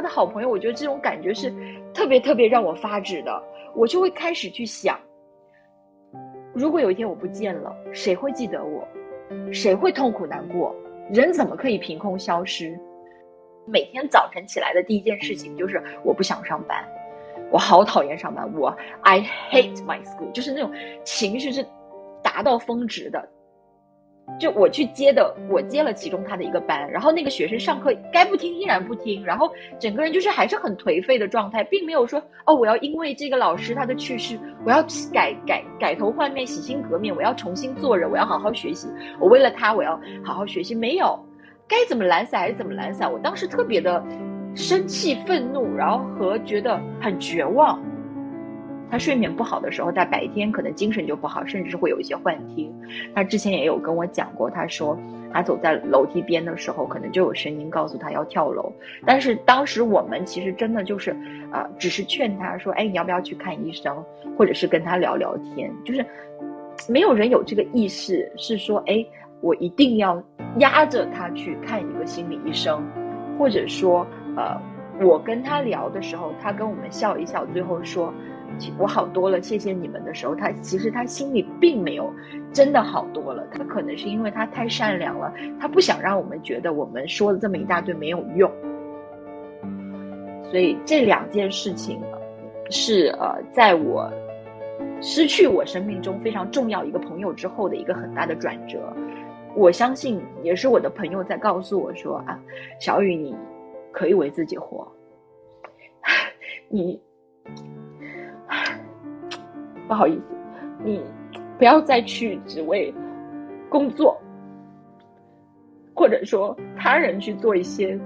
他的好朋友，我觉得这种感觉是特别特别让我发指的。我就会开始去想，如果有一天我不见了，谁会记得我？谁会痛苦难过？人怎么可以凭空消失？每天早晨起来的第一件事情就是我不想上班，我好讨厌上班，我 I hate my school，就是那种情绪是达到峰值的。就我去接的，我接了其中他的一个班，然后那个学生上课该不听依然不听，然后整个人就是还是很颓废的状态，并没有说哦，我要因为这个老师他的去世，我要改改改头换面，洗心革面，我要重新做人，我要好好学习，我为了他我要好好学习，没有，该怎么懒散还是怎么懒散，我当时特别的生气、愤怒，然后和觉得很绝望。他睡眠不好的时候，在白天可能精神就不好，甚至是会有一些幻听。他之前也有跟我讲过，他说他走在楼梯边的时候，可能就有声音告诉他要跳楼。但是当时我们其实真的就是，呃，只是劝他说：“哎，你要不要去看医生？或者是跟他聊聊天？”就是没有人有这个意识，是说：“哎，我一定要压着他去看一个心理医生，或者说，呃，我跟他聊的时候，他跟我们笑一笑，最后说。”我好多了，谢谢你们的时候，他其实他心里并没有真的好多了。他可能是因为他太善良了，他不想让我们觉得我们说了这么一大堆没有用。所以这两件事情是呃，在我失去我生命中非常重要一个朋友之后的一个很大的转折。我相信也是我的朋友在告诉我说啊，小雨，你可以为自己活，你。不好意思，你不要再去只为工作，或者说他人去做一些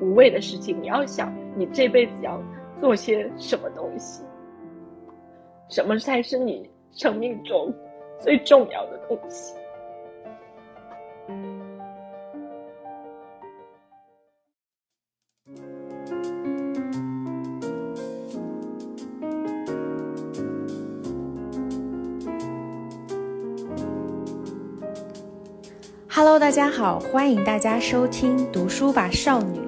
无谓的事情。你要想，你这辈子要做些什么东西，什么才是你生命中最重要的东西。Hello，大家好，欢迎大家收听《读书吧少女》。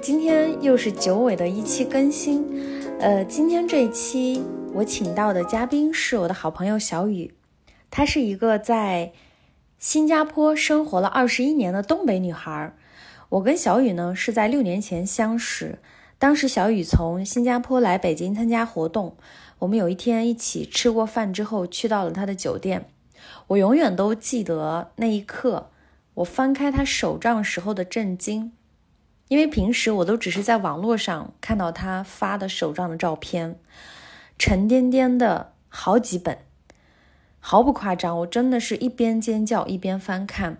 今天又是久违的一期更新。呃，今天这一期我请到的嘉宾是我的好朋友小雨，她是一个在新加坡生活了二十一年的东北女孩。我跟小雨呢是在六年前相识，当时小雨从新加坡来北京参加活动，我们有一天一起吃过饭之后，去到了她的酒店。我永远都记得那一刻。我翻开他手账时候的震惊，因为平时我都只是在网络上看到他发的手账的照片，沉甸甸的好几本，毫不夸张，我真的是一边尖叫一边翻看。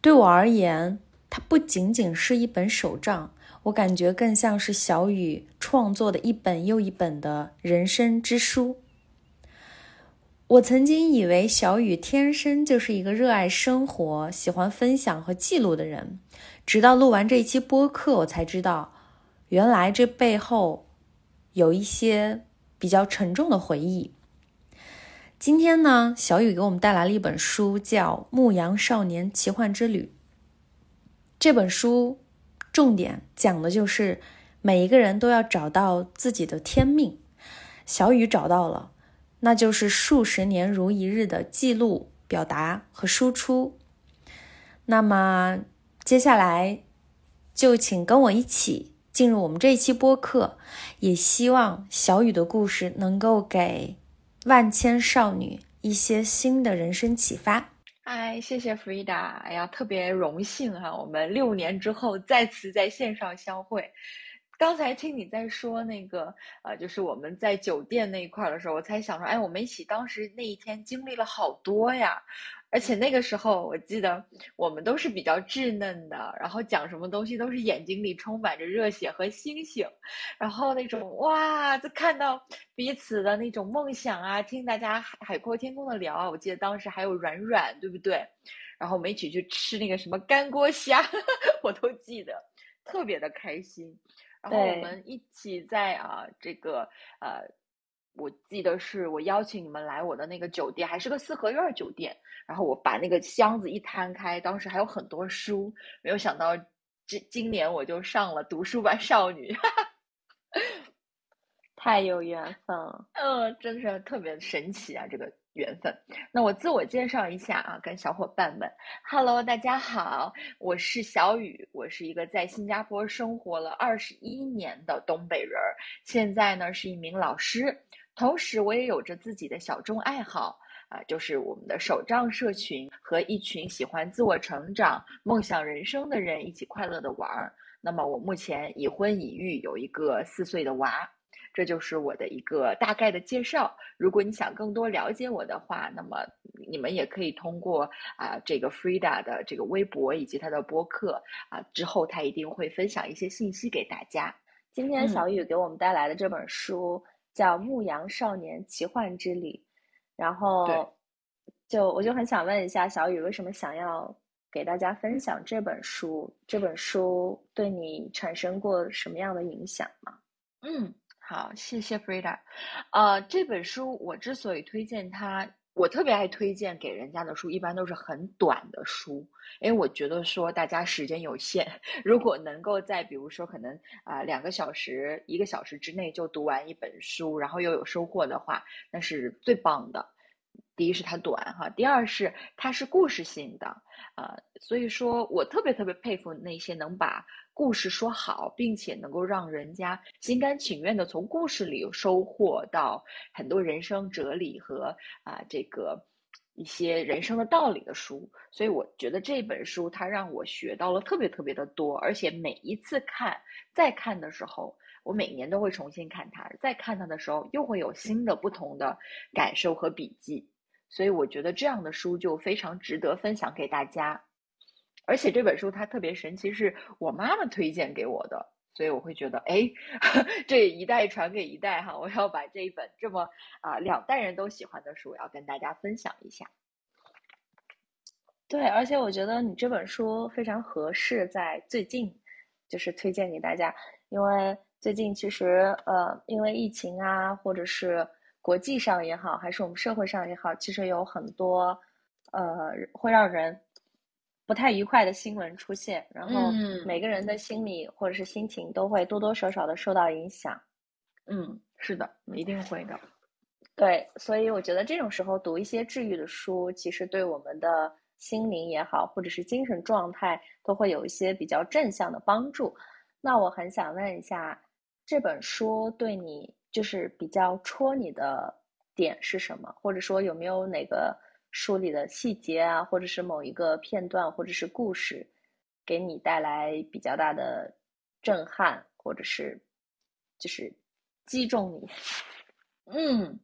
对我而言，它不仅仅是一本手账，我感觉更像是小雨创作的一本又一本的人生之书。我曾经以为小雨天生就是一个热爱生活、喜欢分享和记录的人，直到录完这一期播客，我才知道，原来这背后有一些比较沉重的回忆。今天呢，小雨给我们带来了一本书，叫《牧羊少年奇幻之旅》。这本书重点讲的就是每一个人都要找到自己的天命，小雨找到了。那就是数十年如一日的记录、表达和输出。那么接下来就请跟我一起进入我们这一期播客，也希望小雨的故事能够给万千少女一些新的人生启发。嗨，谢谢弗 d 达，哎呀，特别荣幸哈，我们六年之后再次在线上相会。刚才听你在说那个，呃，就是我们在酒店那一块的时候，我才想说，哎，我们一起当时那一天经历了好多呀。而且那个时候，我记得我们都是比较稚嫩的，然后讲什么东西都是眼睛里充满着热血和星星，然后那种哇，就看到彼此的那种梦想啊，听大家海海阔天空的聊啊。我记得当时还有软软，对不对？然后我们一起去吃那个什么干锅虾，我都记得，特别的开心。然后我们一起在啊这个呃。我记得是我邀请你们来我的那个酒店，还是个四合院酒店。然后我把那个箱子一摊开，当时还有很多书。没有想到，今今年我就上了读书吧少女，太有缘分了。嗯，真是特别神奇啊，这个缘分。那我自我介绍一下啊，跟小伙伴们，Hello，大家好，我是小雨，我是一个在新加坡生活了二十一年的东北人，现在呢是一名老师。同时，我也有着自己的小众爱好啊，就是我们的手账社群，和一群喜欢自我成长、梦想人生的人一起快乐的玩儿。那么，我目前已婚已育，有一个四岁的娃。这就是我的一个大概的介绍。如果你想更多了解我的话，那么你们也可以通过啊这个 Frida 的这个微博以及他的播客啊，之后他一定会分享一些信息给大家。今天小雨给我们带来的这本书。叫《牧羊少年奇幻之旅》，然后就我就很想问一下小雨，为什么想要给大家分享这本书？这本书对你产生过什么样的影响吗？嗯，好，谢谢 Frida。呃，这本书我之所以推荐它。我特别爱推荐给人家的书，一般都是很短的书，因为我觉得说大家时间有限，如果能够在比如说可能啊两个小时、一个小时之内就读完一本书，然后又有收获的话，那是最棒的。第一是它短哈，第二是它是故事性的，呃，所以说我特别特别佩服那些能把故事说好，并且能够让人家心甘情愿的从故事里收获到很多人生哲理和啊这个一些人生的道理的书。所以我觉得这本书它让我学到了特别特别的多，而且每一次看再看的时候，我每年都会重新看它，再看它的时候又会有新的不同的感受和笔记。所以我觉得这样的书就非常值得分享给大家，而且这本书它特别神奇，是我妈妈推荐给我的，所以我会觉得，哎，这一代传给一代哈，我要把这一本这么啊两代人都喜欢的书，要跟大家分享一下。对，而且我觉得你这本书非常合适在最近，就是推荐给大家，因为最近其实呃，因为疫情啊，或者是。国际上也好，还是我们社会上也好，其实有很多，呃，会让人不太愉快的新闻出现，然后每个人的心理或者是心情都会多多少少的受到影响。嗯，是的，一定会的。对，所以我觉得这种时候读一些治愈的书，其实对我们的心灵也好，或者是精神状态，都会有一些比较正向的帮助。那我很想问一下，这本书对你？就是比较戳你的点是什么？或者说有没有哪个书里的细节啊，或者是某一个片段，或者是故事，给你带来比较大的震撼，或者是就是击中你？嗯，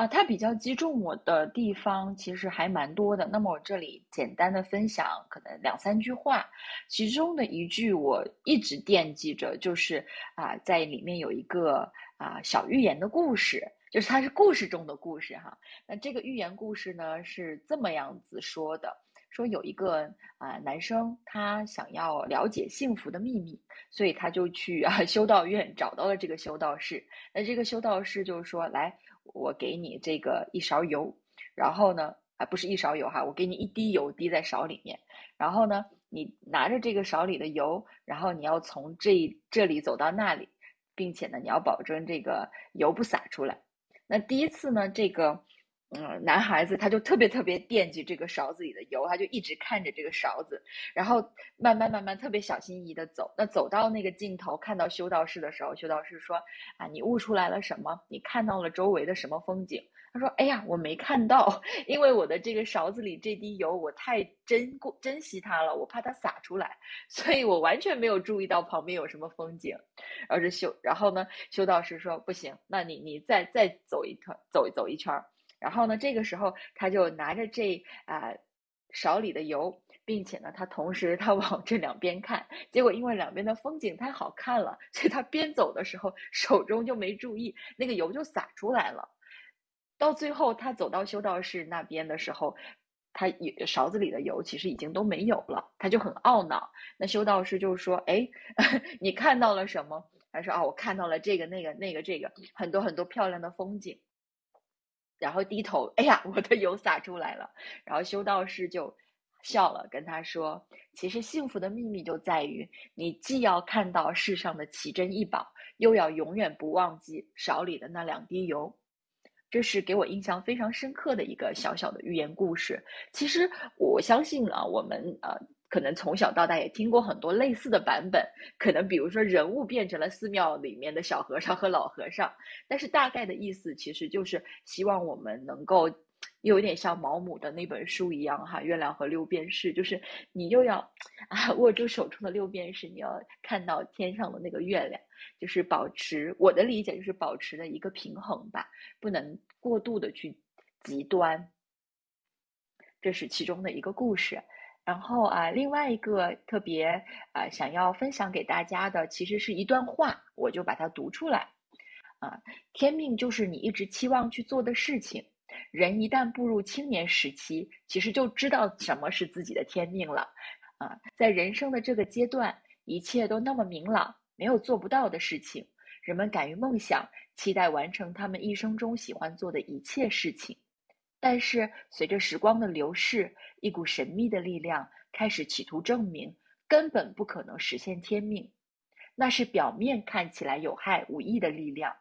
啊，它比较击中我的地方其实还蛮多的。那么我这里简单的分享可能两三句话，其中的一句我一直惦记着，就是啊，在里面有一个。啊，小寓言的故事，就是它是故事中的故事哈。那这个寓言故事呢是这么样子说的：说有一个啊男生，他想要了解幸福的秘密，所以他就去啊 修道院找到了这个修道士。那这个修道士就说：“来，我给你这个一勺油，然后呢，啊不是一勺油哈，我给你一滴油滴在勺里面，然后呢，你拿着这个勺里的油，然后你要从这这里走到那里。”并且呢，你要保证这个油不洒出来。那第一次呢，这个嗯，男孩子他就特别特别惦记这个勺子里的油，他就一直看着这个勺子，然后慢慢慢慢特别小心翼翼的走。那走到那个尽头，看到修道士的时候，修道士说：“啊，你悟出来了什么？你看到了周围的什么风景？”他说：“哎呀，我没看到，因为我的这个勺子里这滴油，我太珍珍惜它了，我怕它洒出来，所以我完全没有注意到旁边有什么风景。”然后这修，然后呢，修道士说：“不行，那你你再再走一圈，走走一圈。”然后呢，这个时候他就拿着这啊勺里的油，并且呢，他同时他 往这两边看，结果因为两边的风景太好看了，所以他边走的时候手中就没注意，那个油就洒出来了。到最后他走到修道士那边的时候，他勺子里的油其实已经都没有了，他就很懊恼。那修道士就说：“哎，你看到了什么？”他说：“哦，我看到了这个、那个、那个、这个，很多很多漂亮的风景。”然后低头，哎呀，我的油洒出来了。然后修道士就笑了，跟他说：“其实幸福的秘密就在于，你既要看到世上的奇珍异宝，又要永远不忘记勺里的那两滴油。”这是给我印象非常深刻的一个小小的寓言故事。其实我相信啊，我们呃。可能从小到大也听过很多类似的版本，可能比如说人物变成了寺庙里面的小和尚和老和尚，但是大概的意思其实就是希望我们能够又有点像毛姆的那本书一样哈，《月亮和六便士》，就是你又要啊 握住手中的六便士，你要看到天上的那个月亮，就是保持我的理解就是保持的一个平衡吧，不能过度的去极端，这是其中的一个故事。然后啊，另外一个特别啊想要分享给大家的，其实是一段话，我就把它读出来。啊，天命就是你一直期望去做的事情。人一旦步入青年时期，其实就知道什么是自己的天命了。啊，在人生的这个阶段，一切都那么明朗，没有做不到的事情。人们敢于梦想，期待完成他们一生中喜欢做的一切事情。但是，随着时光的流逝，一股神秘的力量开始企图证明，根本不可能实现天命。那是表面看起来有害无益的力量，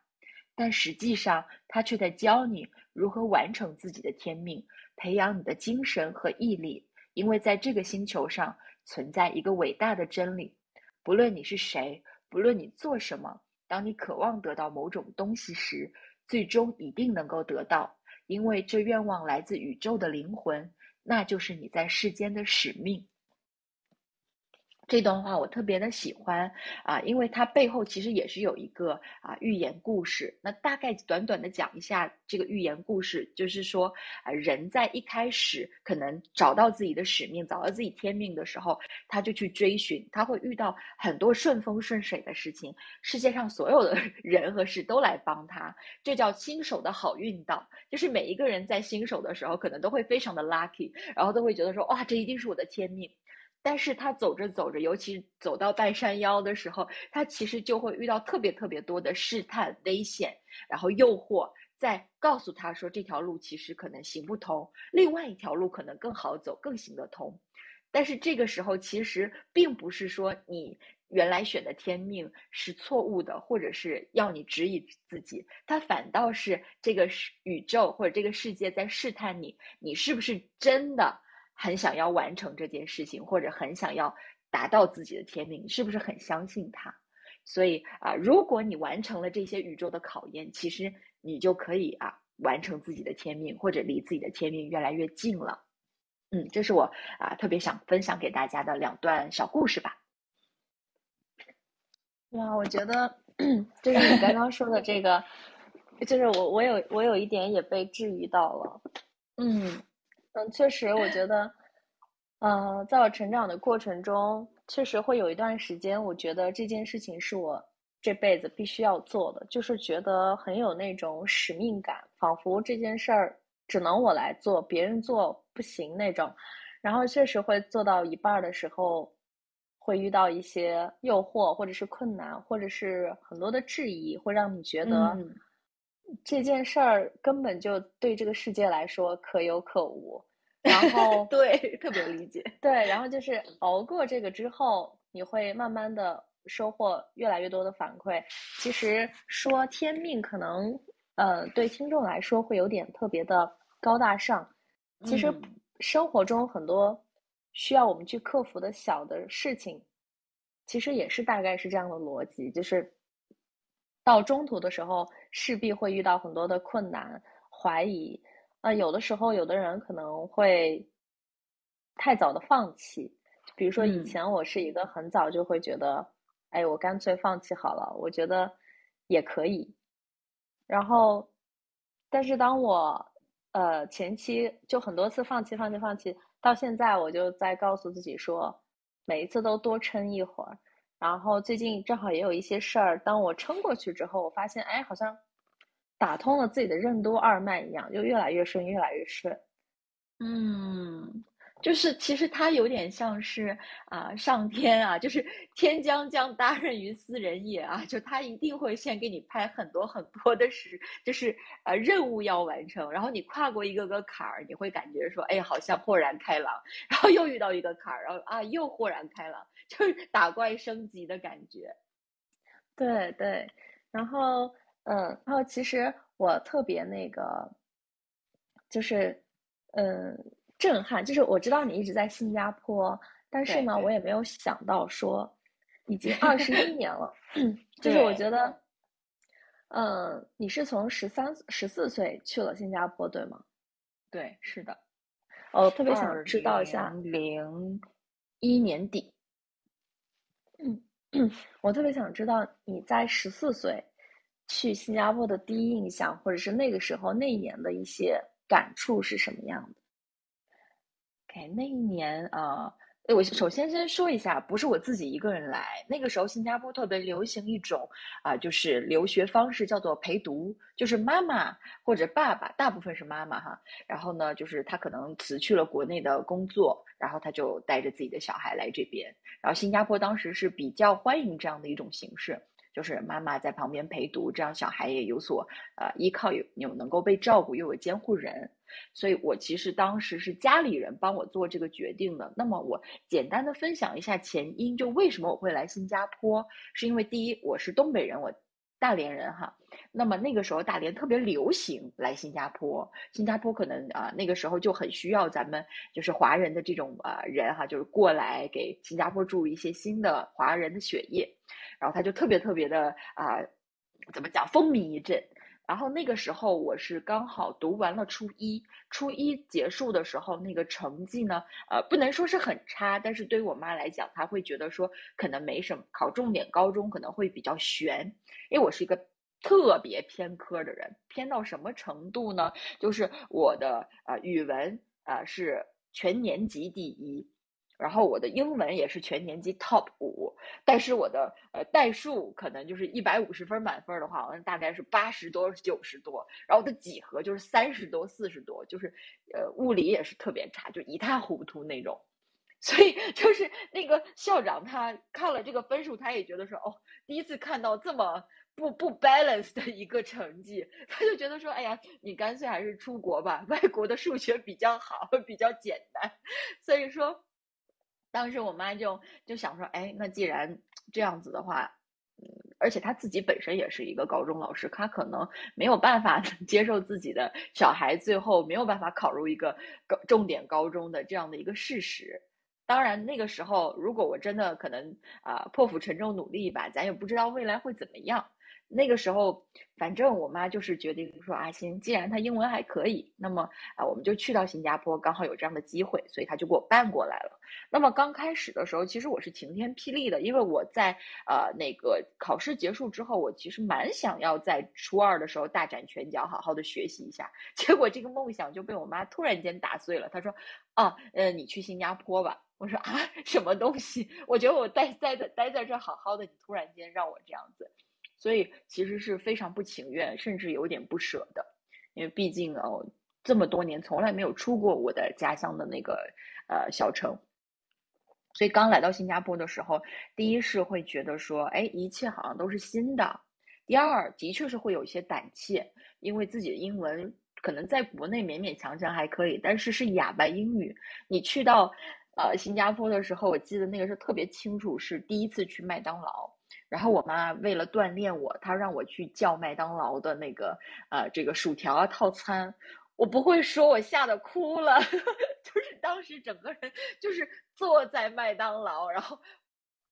但实际上，它却在教你如何完成自己的天命，培养你的精神和毅力。因为在这个星球上存在一个伟大的真理：不论你是谁，不论你做什么，当你渴望得到某种东西时，最终一定能够得到。因为这愿望来自宇宙的灵魂，那就是你在世间的使命。这段话我特别的喜欢啊，因为它背后其实也是有一个啊寓言故事。那大概短短的讲一下这个寓言故事，就是说啊，人在一开始可能找到自己的使命，找到自己天命的时候，他就去追寻，他会遇到很多顺风顺水的事情，世界上所有的 人和事都来帮他，这叫新手的好运道。就是每一个人在新手的时候，可能都会非常的 lucky，然后都会觉得说哇，这一定是我的天命。但是他走着走着，尤其走到半山腰的时候，他其实就会遇到特别特别多的试探、危险，然后诱惑，在告诉他说这条路其实可能行不通，另外一条路可能更好走，更行得通。但是这个时候，其实并不是说你原来选的天命是错误的，或者是要你质疑自己，它反倒是这个宇宙或者这个世界在试探你，你是不是真的。很想要完成这件事情，或者很想要达到自己的天命，是不是很相信他？所以啊，如果你完成了这些宇宙的考验，其实你就可以啊完成自己的天命，或者离自己的天命越来越近了。嗯，这是我啊特别想分享给大家的两段小故事吧。哇，我觉得就是你刚刚说的这个，就是我我有我有一点也被治愈到了。嗯。嗯，确实，我觉得，呃，在我成长的过程中，确实会有一段时间，我觉得这件事情是我这辈子必须要做的，就是觉得很有那种使命感，仿佛这件事儿只能我来做，别人做不行那种。然后确实会做到一半的时候，会遇到一些诱惑，或者是困难，或者是很多的质疑，会让你觉得。这件事儿根本就对这个世界来说可有可无，然后对特别理解，对，然后就是熬过这个之后，你会慢慢的收获越来越多的反馈。其实说天命可能，呃，对听众来说会有点特别的高大上。其实生活中很多需要我们去克服的小的事情，其实也是大概是这样的逻辑，就是到中途的时候势必会遇到很多的困难、怀疑。那有的时候，有的人可能会太早的放弃。比如说，以前我是一个很早就会觉得，哎，我干脆放弃好了，我觉得也可以。然后，但是当我呃前期就很多次放弃、放弃、放弃，到现在我就在告诉自己说，每一次都多撑一会儿。然后最近正好也有一些事儿，当我撑过去之后，我发现，哎，好像。打通了自己的任督二脉一样，就越来越顺，越来越顺。嗯，就是其实它有点像是啊，上天啊，就是天将降大任于斯人也啊，就他一定会先给你拍很多很多的事，就是呃任务要完成，然后你跨过一个个坎儿，你会感觉说，哎，好像豁然开朗，然后又遇到一个坎儿，然后啊又豁然开朗，就是打怪升级的感觉。对对，然后。嗯，然后其实我特别那个，就是，嗯，震撼。就是我知道你一直在新加坡，但是呢，我也没有想到说，已经 二十一年了。就是我觉得，嗯，你是从十三、十四岁去了新加坡，对吗？对，是的。哦，特别想知道一下，零一年底。嗯，我特别想知道你在十四岁。去新加坡的第一印象，或者是那个时候那一年的一些感触是什么样的？OK，那一年啊，我首先先说一下，不是我自己一个人来。那个时候新加坡特别流行一种啊，就是留学方式叫做陪读，就是妈妈或者爸爸，大部分是妈妈哈。然后呢，就是他可能辞去了国内的工作，然后他就带着自己的小孩来这边。然后新加坡当时是比较欢迎这样的一种形式。就是妈妈在旁边陪读，这样小孩也有所呃依靠，有有能够被照顾，又有监护人。所以我其实当时是家里人帮我做这个决定的。那么我简单的分享一下前因，就为什么我会来新加坡，是因为第一我是东北人，我大连人哈。那么那个时候大连特别流行来新加坡，新加坡可能啊那个时候就很需要咱们就是华人的这种呃人哈，就是过来给新加坡注入一些新的华人的血液。然后他就特别特别的啊，怎么讲风靡一阵。然后那个时候我是刚好读完了初一，初一结束的时候，那个成绩呢，呃，不能说是很差，但是对于我妈来讲，她会觉得说可能没什么，考重点高中可能会比较悬。因为我是一个特别偏科的人，偏到什么程度呢？就是我的呃语文啊是全年级第一。然后我的英文也是全年级 top 五，但是我的呃代数可能就是一百五十分满分的话，好像大概是八十多九十多。然后我的几何就是三十多四十多，就是呃物理也是特别差，就一塌糊涂那种。所以就是那个校长他看了这个分数，他也觉得说哦，第一次看到这么不不 balance 的一个成绩，他就觉得说，哎呀，你干脆还是出国吧，外国的数学比较好，比较简单。所以说。当时我妈就就想说，哎，那既然这样子的话，嗯，而且她自己本身也是一个高中老师，她可能没有办法 接受自己的小孩最后没有办法考入一个高重点高中的这样的一个事实。当然，那个时候如果我真的可能啊破釜沉舟努力吧，咱也不知道未来会怎么样。那个时候，反正我妈就是决定说啊，行，既然他英文还可以，那么啊，我们就去到新加坡，刚好有这样的机会，所以他就给我办过来了。那么刚开始的时候，其实我是晴天霹雳的，因为我在呃那个考试结束之后，我其实蛮想要在初二的时候大展拳脚，好好的学习一下。结果这个梦想就被我妈突然间打碎了。她说：“啊，呃，你去新加坡吧。”我说：“啊，什么东西？我觉得我待待在待在这好好的，你突然间让我这样子。”所以其实是非常不情愿，甚至有点不舍的，因为毕竟哦，这么多年从来没有出过我的家乡的那个呃小城，所以刚来到新加坡的时候，第一是会觉得说，哎，一切好像都是新的；第二，的确是会有一些胆怯，因为自己的英文可能在国内勉勉强强还可以，但是是哑巴英语。你去到呃新加坡的时候，我记得那个时候特别清楚，是第一次去麦当劳。然后我妈为了锻炼我，她让我去叫麦当劳的那个呃这个薯条啊套餐。我不会说我吓得哭了，就是当时整个人就是坐在麦当劳，然后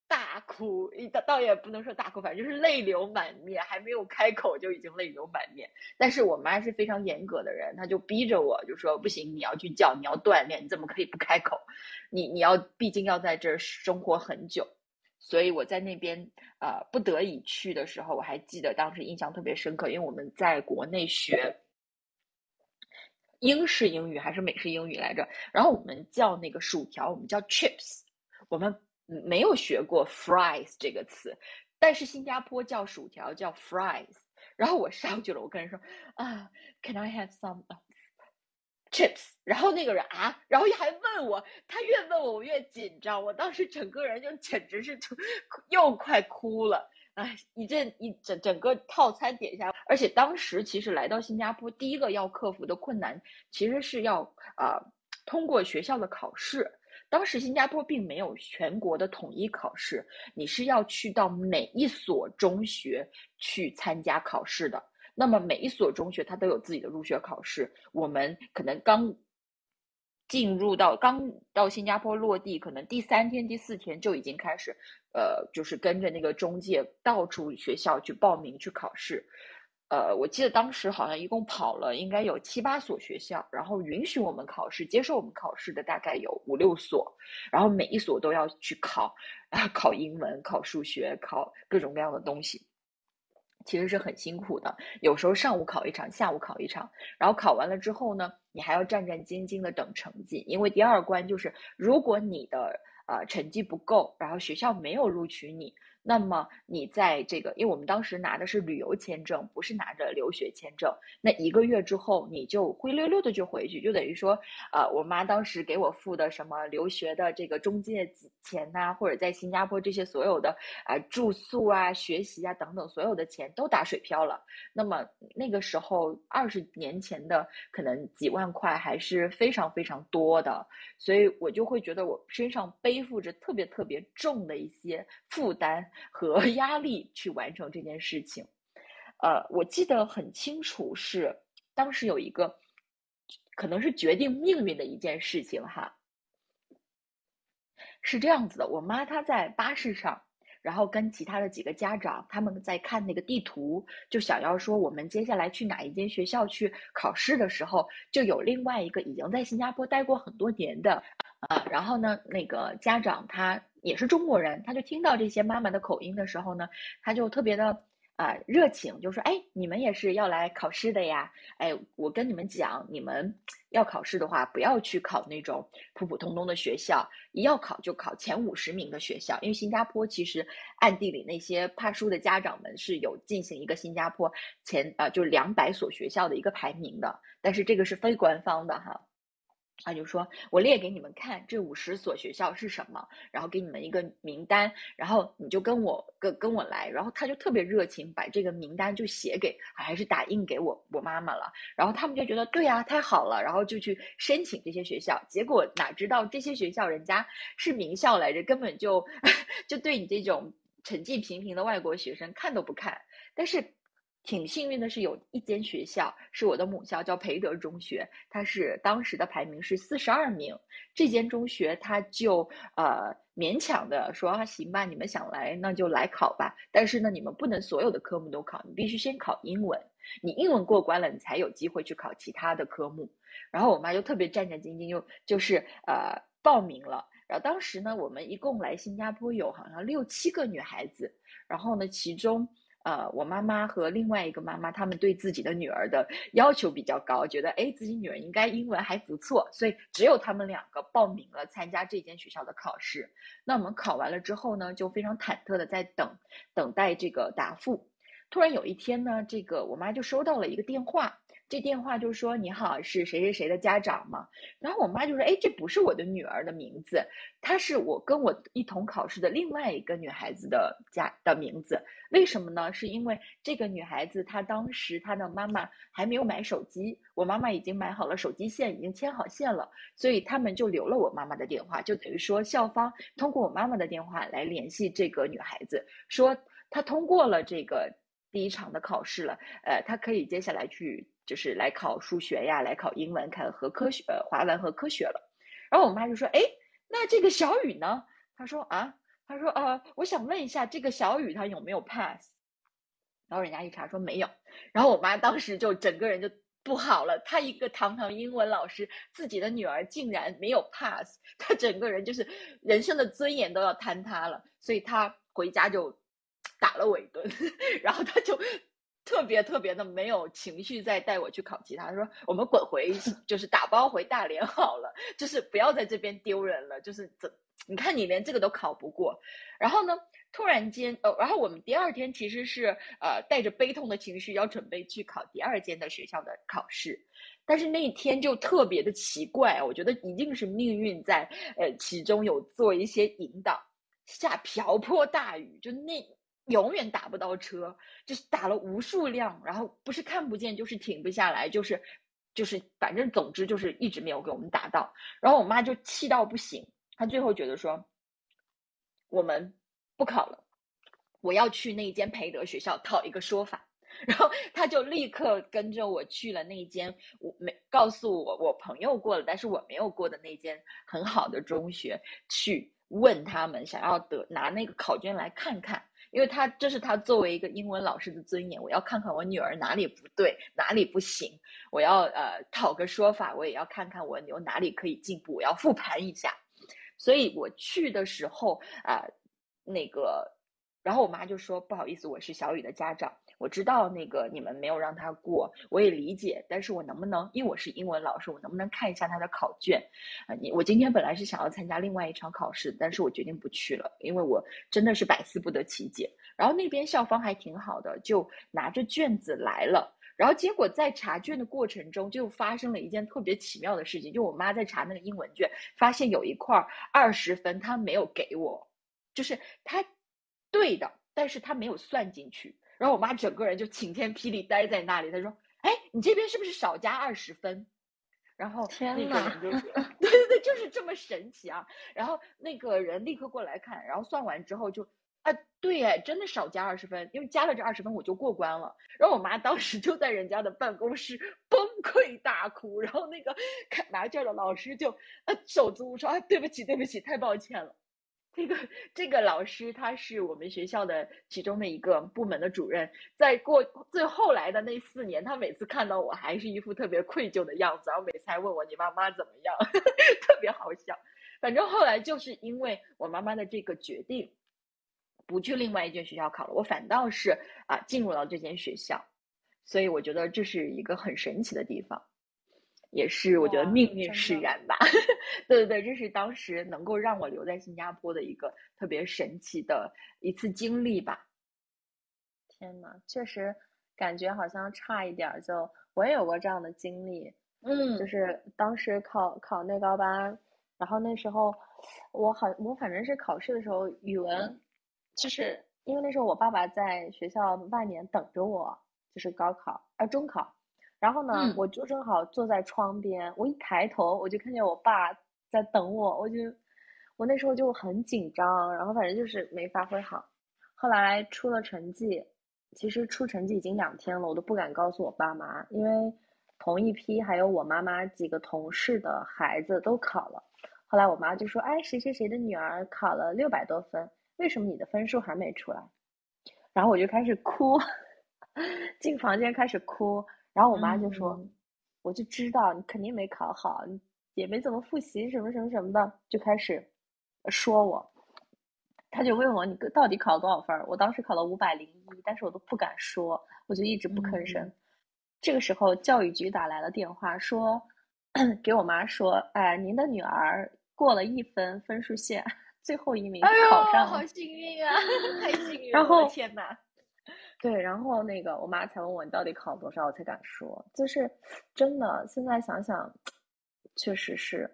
大哭，倒倒也不能说大哭，反正就是泪流满面，还没有开口就已经泪流满面。但是我妈是非常严格的人，她就逼着我就说不行，你要去叫，你要锻炼，你怎么可以不开口？你你要毕竟要在这儿生活很久，所以我在那边呃不得已去的时候，我还记得当时印象特别深刻，因为我们在国内学。英式英语还是美式英语来着？然后我们叫那个薯条，我们叫 chips，我们没有学过 fries 这个词，但是新加坡叫薯条叫 fries。然后我上去了，我跟人说啊，Can I have some chips？然后那个人啊，然后还问我，他越问我我越紧张，我当时整个人就简直是就又快哭了。哎，一阵一整整个套餐点下，而且当时其实来到新加坡，第一个要克服的困难其实是要啊通过学校的考试。当时新加坡并没有全国的统一考试，你是要去到每一所中学去参加考试的。那么每一所中学它都有自己的入学考试，我们可能刚。进入到刚到新加坡落地，可能第三天、第四天就已经开始，呃，就是跟着那个中介到处学校去报名去考试，呃，我记得当时好像一共跑了应该有七八所学校，然后允许我们考试、接受我们考试的大概有五六所，然后每一所都要去考，啊，考英文、考数学、考各种各样的东西。其实是很辛苦的，有时候上午考一场，下午考一场，然后考完了之后呢，你还要战战兢兢的等成绩，因为第二关就是如果你的呃成绩不够，然后学校没有录取你。那么你在这个，因为我们当时拿的是旅游签证，不是拿着留学签证。那一个月之后，你就灰溜溜的就回去，就等于说，呃，我妈当时给我付的什么留学的这个中介钱呐，或者在新加坡这些所有的啊住宿啊、学习啊等等所有的钱都打水漂了。那么那个时候二十年前的可能几万块还是非常非常多的，所以我就会觉得我身上背负着特别特别重的一些负担。和压力去完成这件事情，呃，我记得很清楚，是当时有一个可能是决定命运的一件事情哈，是这样子的，我妈她在巴士上，然后跟其他的几个家长他们在看那个地图，就想要说我们接下来去哪一间学校去考试的时候，就有另外一个已经在新加坡待过很多年的啊，然后呢，那个家长他。也是中国人，他就听到这些妈妈的口音的时候呢，他就特别的啊热情，就说：“哎，你们也是要来考试的呀？哎，我跟你们讲，你们要考试的话，不要去考那种普普通通的学校，一要考就考前五十名的学校。因为新加坡其实暗地里那些怕输的家长们是有进行一个新加坡前啊，就两百所学校的一个排名的，但是这个是非官方的哈。”他就说：“我列给你们看，这五十所学校是什么，然后给你们一个名单，然后你就跟我跟跟我来。”然后他就特别热情，把这个名单就写给，还是打印给我我妈妈了。然后他们就觉得对呀，太好了，然后就去申请这些学校。结果哪知道这些学校人家是名校来着，根本就 就对你这种成绩平平的外国学生看都不看。但是。挺幸运的是，有一间学校是我的母校，叫培德中学，它是当时的排名是四十二名。这间中学他就呃勉强的说啊，行吧，你们想来那就来考吧。但是呢，你们不能所有的科目都考，你必须先考英文。你英文过关了，你才有机会去考其他的科目。然后我妈就特别战战兢兢，就就是呃报名了。然后当时呢，我们一共来新加坡有好像六七个女孩子，然后呢，其中。呃，我妈妈和另外一个妈妈，他们对自己的女儿的要求比较高，觉得哎，自己女儿应该英文还不错，所以只有他们两个报名了参加这间学校的考试。那我们考完了之后呢，就非常忐忑的在等，等待这个答复。突然有一天呢，这个我妈就收到了一个电话。这电话就说你好，是谁谁谁的家长吗？然后我妈就说，哎，这不是我的女儿的名字，她是我跟我一同考试的另外一个女孩子的家的名字。为什么呢？是因为这个女孩子她当时她的妈妈还没有买手机，我妈妈已经买好了手机线，已经牵好线了，所以他们就留了我妈妈的电话，就等于说校方通过我妈妈的电话来联系这个女孩子，说她通过了这个第一场的考试了，呃，她可以接下来去。就是来考数学呀，来考英文，考和科学，呃，华文和科学了。然后我妈就说：“哎，那这个小雨呢？”她说：“啊，她说呃，我想问一下，这个小雨她有没有 pass？” 然后人家一查说没有。然后我妈当时就整个人就不好了，她一个堂堂英文老师，自己的女儿竟然没有 pass，她整个人就是人生的尊严都要坍塌了，所以她回家就打了我一顿，然后她就。特别特别的没有情绪，再带我去考吉他。他说：“我们滚回，就是打包回大连好了，就是不要在这边丢人了。就是怎，你看你连这个都考不过。然后呢，突然间，呃，然后我们第二天其实是呃带着悲痛的情绪要准备去考第二间的学校的考试，但是那一天就特别的奇怪，我觉得一定是命运在呃其中有做一些引导。下瓢泼大雨，就那。永远打不到车，就是打了无数辆，然后不是看不见，就是停不下来，就是，就是，反正总之就是一直没有给我们打到。然后我妈就气到不行，她最后觉得说，我们不考了，我要去那间培德学校讨一个说法。然后她就立刻跟着我去了那间我没告诉我我朋友过了，但是我没有过的那间很好的中学去问他们，想要得拿那个考卷来看看。因为他这是他作为一个英文老师的尊严，我要看看我女儿哪里不对，哪里不行，我要呃讨个说法，我也要看看我有哪里可以进步，我要复盘一下。所以我去的时候啊，那个，然后我妈就说不好意思，我是小雨的家长。我知道那个你们没有让他过，我也理解，但是我能不能，因为我是英文老师，我能不能看一下他的考卷？啊，你我今天本来是想要参加另外一场考试，但是我决定不去了，因为我真的是百思不得其解。然后那边校方还挺好的，就拿着卷子来了，然后结果在查卷的过程中就发生了一件特别奇妙的事情，就我妈在查那个英文卷，发现有一块二十分她没有给我，就是她对的，但是她没有算进去。然后我妈整个人就晴天霹雳呆在那里，她说：“哎，你这边是不是少加二十分？”然后那个人就说“ 对对对，就是这么神奇啊！”然后那个人立刻过来看，然后算完之后就啊，对哎，真的少加二十分，因为加了这二十分我就过关了。然后我妈当时就在人家的办公室崩溃大哭，然后那个看拿卷的老师就啊手足无措啊，对不起对不起，太抱歉了。这个这个老师他是我们学校的其中的一个部门的主任，在过最后来的那四年，他每次看到我还是一副特别愧疚的样子，然后每次还问我你妈妈怎么样，特别好笑。反正后来就是因为我妈妈的这个决定，不去另外一间学校考了，我反倒是啊进入了这间学校，所以我觉得这是一个很神奇的地方。也是我觉得命运使然吧，对对对，这是当时能够让我留在新加坡的一个特别神奇的一次经历吧。天呐，确实感觉好像差一点就我也有过这样的经历，嗯，就是当时考考内高班，然后那时候我好我反正是考试的时候语文，就是因为那时候我爸爸在学校外面等着我，就是高考啊中考。然后呢，我就正好坐在窗边，我一抬头，我就看见我爸在等我，我就，我那时候就很紧张，然后反正就是没发挥好。后来出了成绩，其实出成绩已经两天了，我都不敢告诉我爸妈，因为同一批还有我妈妈几个同事的孩子都考了。后来我妈就说：“哎，谁谁谁的女儿考了六百多分，为什么你的分数还没出来？”然后我就开始哭，进房间开始哭。然后我妈就说：“我就知道你肯定没考好，你也没怎么复习，什么什么什么的，就开始说我。她就问我你到底考了多少分？我当时考了五百零一，但是我都不敢说，我就一直不吭声。这个时候教育局打来了电话，说 给我妈说，哎，您的女儿过了一分分数线，最后一名考上了，好幸运啊，太幸运了！然后天哪！”对，然后那个我妈才问我你到底考多少，我才敢说。就是真的，现在想想，确实是。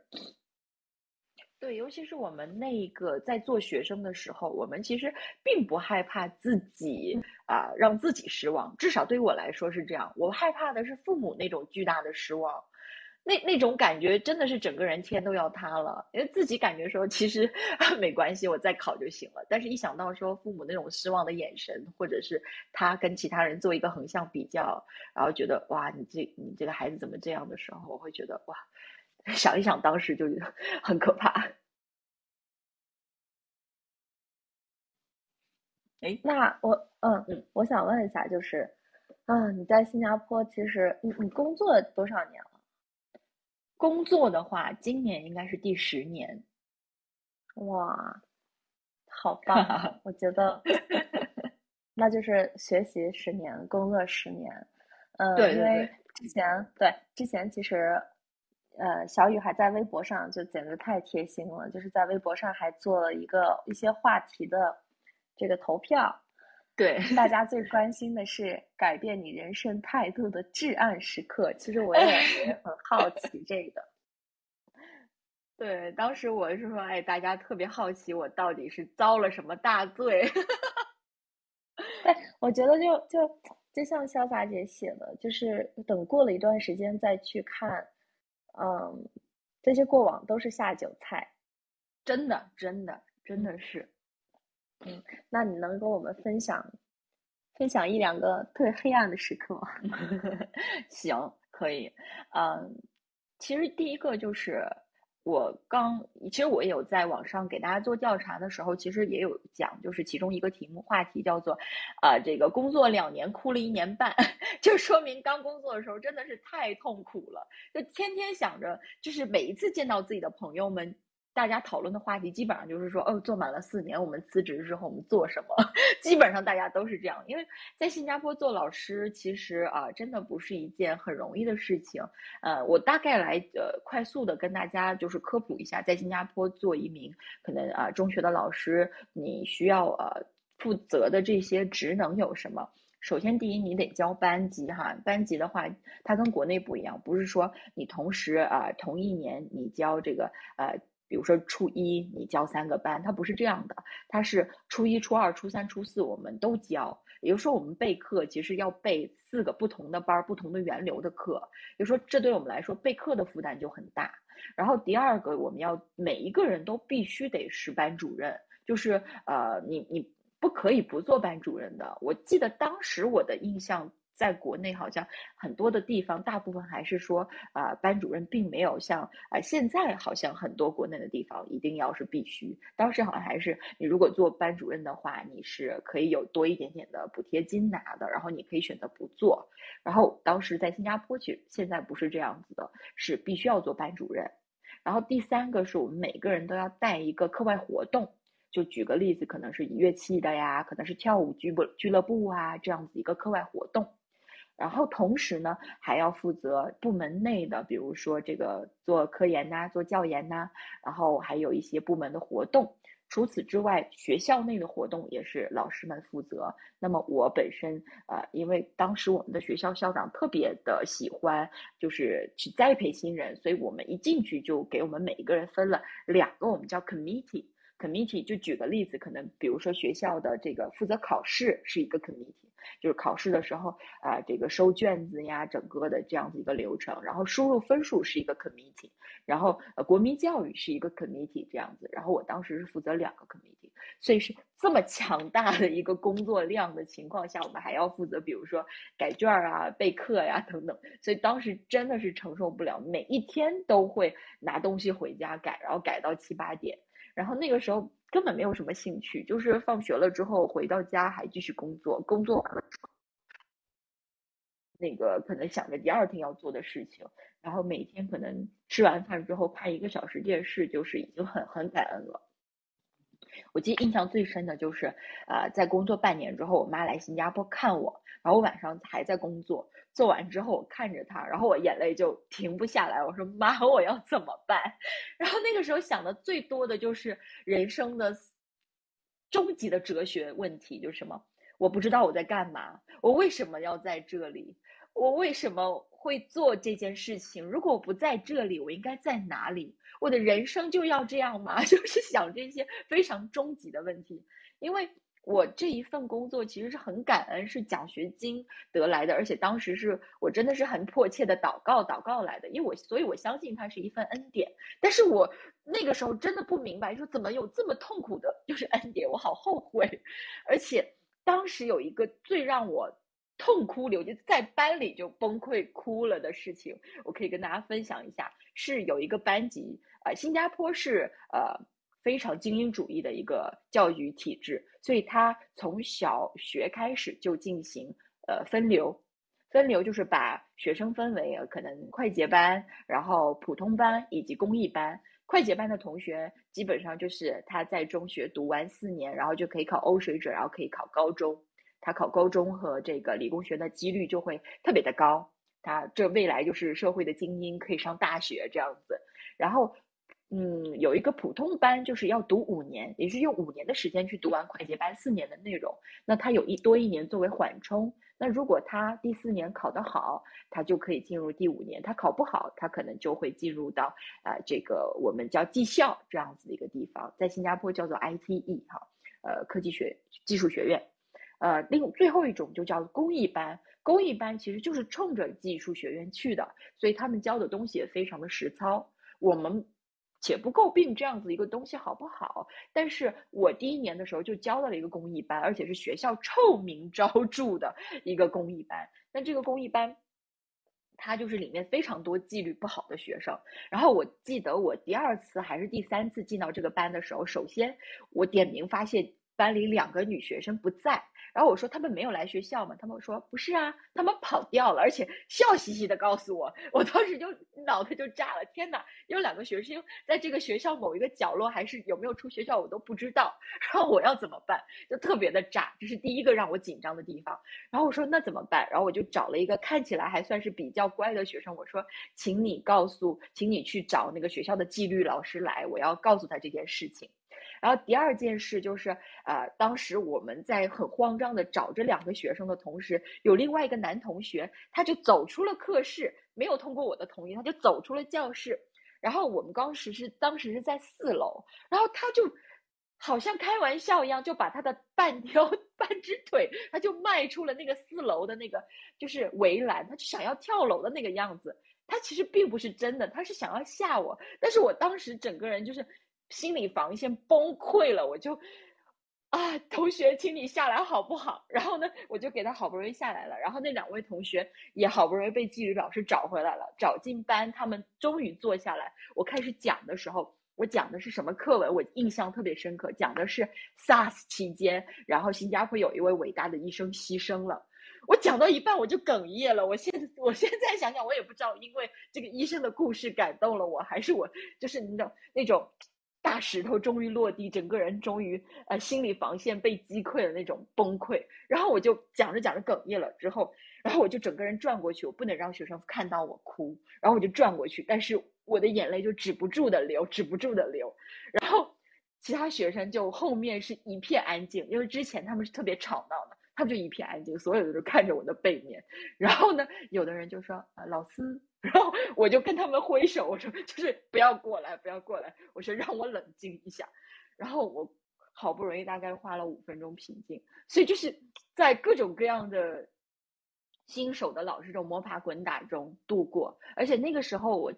对，尤其是我们那个在做学生的时候，我们其实并不害怕自己啊让自己失望，至少对于我来说是这样。我害怕的是父母那种巨大的失望。那那种感觉真的是整个人天都要塌了，因为自己感觉说其实 没关系，我再考就行了。但是一想到说父母那种失望的眼神，或者是他跟其他人做一个横向比较，然后觉得哇，你这你这个孩子怎么这样的时候，我会觉得哇，想一想当时就 很可怕。哎，那我嗯嗯，我想问一下，就是啊，你在新加坡其实你你工作多少年了？工作的话，今年应该是第十年，哇，好棒！我觉得，那就是学习十年，工作十年，嗯，对，因为之前对之前其实，呃，小雨还在微博上就简直太贴心了，就是在微博上还做了一个一些话题的这个投票。对，大家最关心的是改变你人生态度的至暗时刻。其实我也 很好奇这个。对，当时我是说，哎，大家特别好奇我到底是遭了什么大罪。哎，我觉得就就就像潇洒姐写的，就是等过了一段时间再去看，嗯，这些过往都是下酒菜。真的，真的，真的是。嗯，那你能跟我们分享分享一两个特别黑暗的时刻吗？行，可以。嗯，其实第一个就是我刚，其实我有在网上给大家做调查的时候，其实也有讲，就是其中一个题目话题叫做，啊，这个工作两年哭了一年半，就说明刚工作的时候真的是太痛苦了，就天天想着，就是每一次见到自己的朋友们。大家讨论的话题基本上就是说，哦，做满了四年，我们辞职之后我们做什么？基本上大家都是这样，因为在新加坡做老师，其实啊，真的不是一件很容易的事情。呃，我大概来呃快速的跟大家就是科普一下，在新加坡做一名可能啊中学的老师，你需要呃负责的这些职能有什么？首先，第一，你得教班级哈，班级的话，它跟国内不一样，不是说你同时啊同一年你教这个呃。比如说初一你教三个班，它不是这样的，它是初一、初二、初三、初四我们都教。也就是说，我们备课其实要备四个不同的班、不同的源流的课。比如说，这对我们来说备课的负担就很大。然后第二个，我们要每一个人都必须得是班主任，就是呃，你你不可以不做班主任的。我记得当时我的印象。在国内好像很多的地方，大部分还是说啊，班主任并没有像啊现在好像很多国内的地方一定要是必须。当时好像还是你如果做班主任的话，你是可以有多一点点的补贴金拿的，然后你可以选择不做。然后当时在新加坡去，现在不是这样子的，是必须要做班主任。然后第三个是我们每个人都要带一个课外活动，就举个例子，可能是乐器的呀，可能是跳舞俱乐俱乐部啊这样子一个课外活动。然后同时呢，还要负责部门内的，比如说这个做科研呐，做教研呐，然后还有一些部门的活动。除此之外，学校内的活动也是老师们负责。那么我本身，呃，因为当时我们的学校校长特别的喜欢，就是去栽培新人，所以我们一进去就给我们每一个人分了两个，我们叫 committee。committee 就举个例子，可能比如说学校的这个负责考试是一个 committee。就是考试的时候啊，这个收卷子呀，整个的这样子一个流程，然后输入分数是一个 committee，然后呃国民教育是一个 committee 这样子，然后我当时是负责两个 committee，所以是这么强大的一个工作量的情况下，我们还要负责比如说改卷啊、备课呀等等，所以当时真的是承受不了，每一天都会拿东西回家改，然后改到七八点，然后那个时候。根本没有什么兴趣，就是放学了之后回到家还继续工作，工作完了，那个可能想着第二天要做的事情，然后每天可能吃完饭之后看一个小时电视，就是已经很很感恩了。我记得印象最深的就是，呃，在工作半年之后，我妈来新加坡看我，然后我晚上还在工作，做完之后我看着他，然后我眼泪就停不下来。我说妈，我要怎么办？然后那个时候想的最多的就是人生的终极的哲学问题，就是什么？我不知道我在干嘛，我为什么要在这里？我为什么会做这件事情？如果我不在这里，我应该在哪里？我的人生就要这样吗？就是想这些非常终极的问题。因为我这一份工作其实是很感恩，是奖学金得来的，而且当时是我真的是很迫切的祷告祷告来的，因为我所以我相信它是一份恩典。但是我那个时候真的不明白，说怎么有这么痛苦的，就是恩典，我好后悔。而且当时有一个最让我痛哭流涕，在班里就崩溃哭了的事情，我可以跟大家分享一下，是有一个班级，呃，新加坡是呃。非常精英主义的一个教育体制，所以他从小学开始就进行呃分流，分流就是把学生分为可能快捷班，然后普通班以及公益班。快捷班的同学基本上就是他在中学读完四年，然后就可以考欧水准，然后可以考高中。他考高中和这个理工学的几率就会特别的高，他这未来就是社会的精英，可以上大学这样子。然后。嗯，有一个普通班，就是要读五年，也是用五年的时间去读完快捷班四年的内容。那他有一多一年作为缓冲。那如果他第四年考得好，他就可以进入第五年；他考不好，他可能就会进入到啊这个我们叫技校这样子的一个地方，在新加坡叫做 ITE 哈，呃科技学技术学院。呃，另最后一种就叫公益班，公益班其实就是冲着技术学院去的，所以他们教的东西也非常的实操。我们。且不诟病这样子一个东西好不好？但是我第一年的时候就交到了一个公益班，而且是学校臭名昭著的一个公益班。那这个公益班，它就是里面非常多纪律不好的学生。然后我记得我第二次还是第三次进到这个班的时候，首先我点名发现班里两个女学生不在。然后我说他们没有来学校吗？他们说不是啊，他们跑掉了，而且笑嘻嘻的告诉我，我当时就脑袋就炸了，天哪，有两个学生在这个学校某一个角落，还是有没有出学校我都不知道，然后我要怎么办？就特别的炸，这是第一个让我紧张的地方。然后我说那怎么办？然后我就找了一个看起来还算是比较乖的学生，我说，请你告诉，请你去找那个学校的纪律老师来，我要告诉他这件事情。然后第二件事就是，呃，当时我们在很慌张的找这两个学生的同时，有另外一个男同学，他就走出了课室，没有通过我的同意，他就走出了教室。然后我们当时是当时是在四楼，然后他就好像开玩笑一样，就把他的半条 半只腿，他就迈出了那个四楼的那个就是围栏，他就想要跳楼的那个样子。他其实并不是真的，他是想要吓我，但是我当时整个人就是。心理防线崩溃了，我就啊，同学，请你下来好不好？然后呢，我就给他好不容易下来了。然后那两位同学也好不容易被纪律老师找回来了，找进班，他们终于坐下来。我开始讲的时候，我讲的是什么课文？我印象特别深刻，讲的是 SARS 期间，然后新加坡有一位伟大的医生牺牲了。我讲到一半我就哽咽了。我现我现在想想，我也不知道，因为这个医生的故事感动了我，还是我就是那种那种。大石头终于落地，整个人终于呃心理防线被击溃的那种崩溃。然后我就讲着讲着哽咽了，之后，然后我就整个人转过去，我不能让学生看到我哭，然后我就转过去，但是我的眼泪就止不住的流，止不住的流。然后其他学生就后面是一片安静，因为之前他们是特别吵闹的。他们就一片安静，所有的都看着我的背面。然后呢，有的人就说：“啊，老师。”然后我就跟他们挥手，我说：“就是不要过来，不要过来。”我说：“让我冷静一下。”然后我好不容易大概花了五分钟平静。所以就是在各种各样的新手的老师这种摸爬滚打中度过。而且那个时候我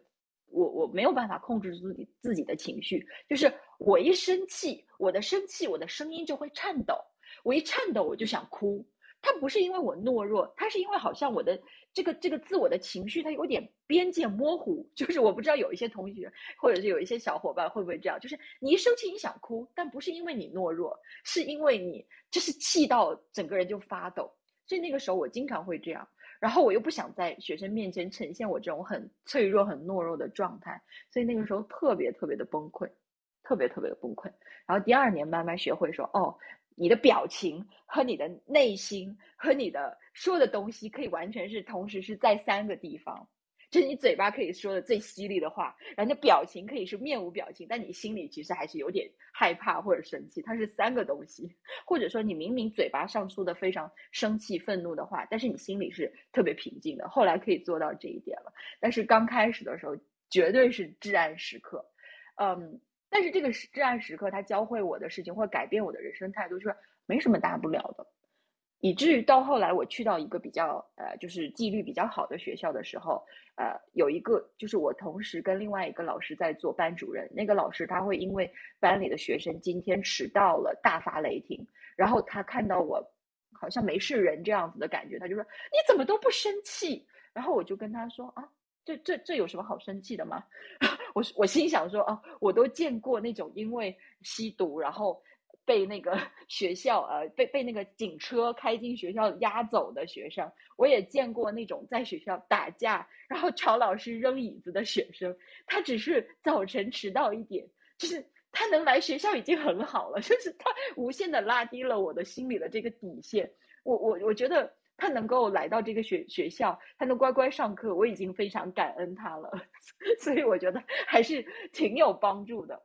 我我没有办法控制自己自己的情绪，就是我一生气，我的生气，我的声音就会颤抖。我一颤抖，我就想哭。他不是因为我懦弱，他是因为好像我的这个这个自我的情绪，它有点边界模糊。就是我不知道有一些同学，或者是有一些小伙伴会不会这样，就是你一生气你想哭，但不是因为你懦弱，是因为你就是气到整个人就发抖。所以那个时候我经常会这样，然后我又不想在学生面前呈现我这种很脆弱、很懦弱的状态，所以那个时候特别特别的崩溃，特别特别的崩溃。然后第二年慢慢学会说哦。你的表情和你的内心和你的说的东西，可以完全是同时是在三个地方。就是你嘴巴可以说的最犀利的话，然后你表情可以是面无表情，但你心里其实还是有点害怕或者生气。它是三个东西，或者说你明明嘴巴上说的非常生气、愤怒的话，但是你心里是特别平静的。后来可以做到这一点了，但是刚开始的时候绝对是至暗时刻，嗯。但是这个至暗时刻，他教会我的事情，或改变我的人生态度，就是没什么大不了的。以至于到后来，我去到一个比较呃，就是纪律比较好的学校的时候，呃，有一个就是我同时跟另外一个老师在做班主任，那个老师他会因为班里的学生今天迟到了大发雷霆，然后他看到我好像没事人这样子的感觉，他就说你怎么都不生气？然后我就跟他说啊，这这这有什么好生气的吗？我我心想说啊，我都见过那种因为吸毒然后。被那个 学校呃被被那个警车开进学校押走的学生，我也见过那种在学校打架然后朝老师扔椅子的学生。他只是早晨迟到一点，就是他能来学校已经很好了，就是他无限的拉低了我的心里的这个底线。我我我觉得他能够来到这个学学校，他能乖乖上课，我已经非常感恩他了。所以我觉得还是挺有帮助的。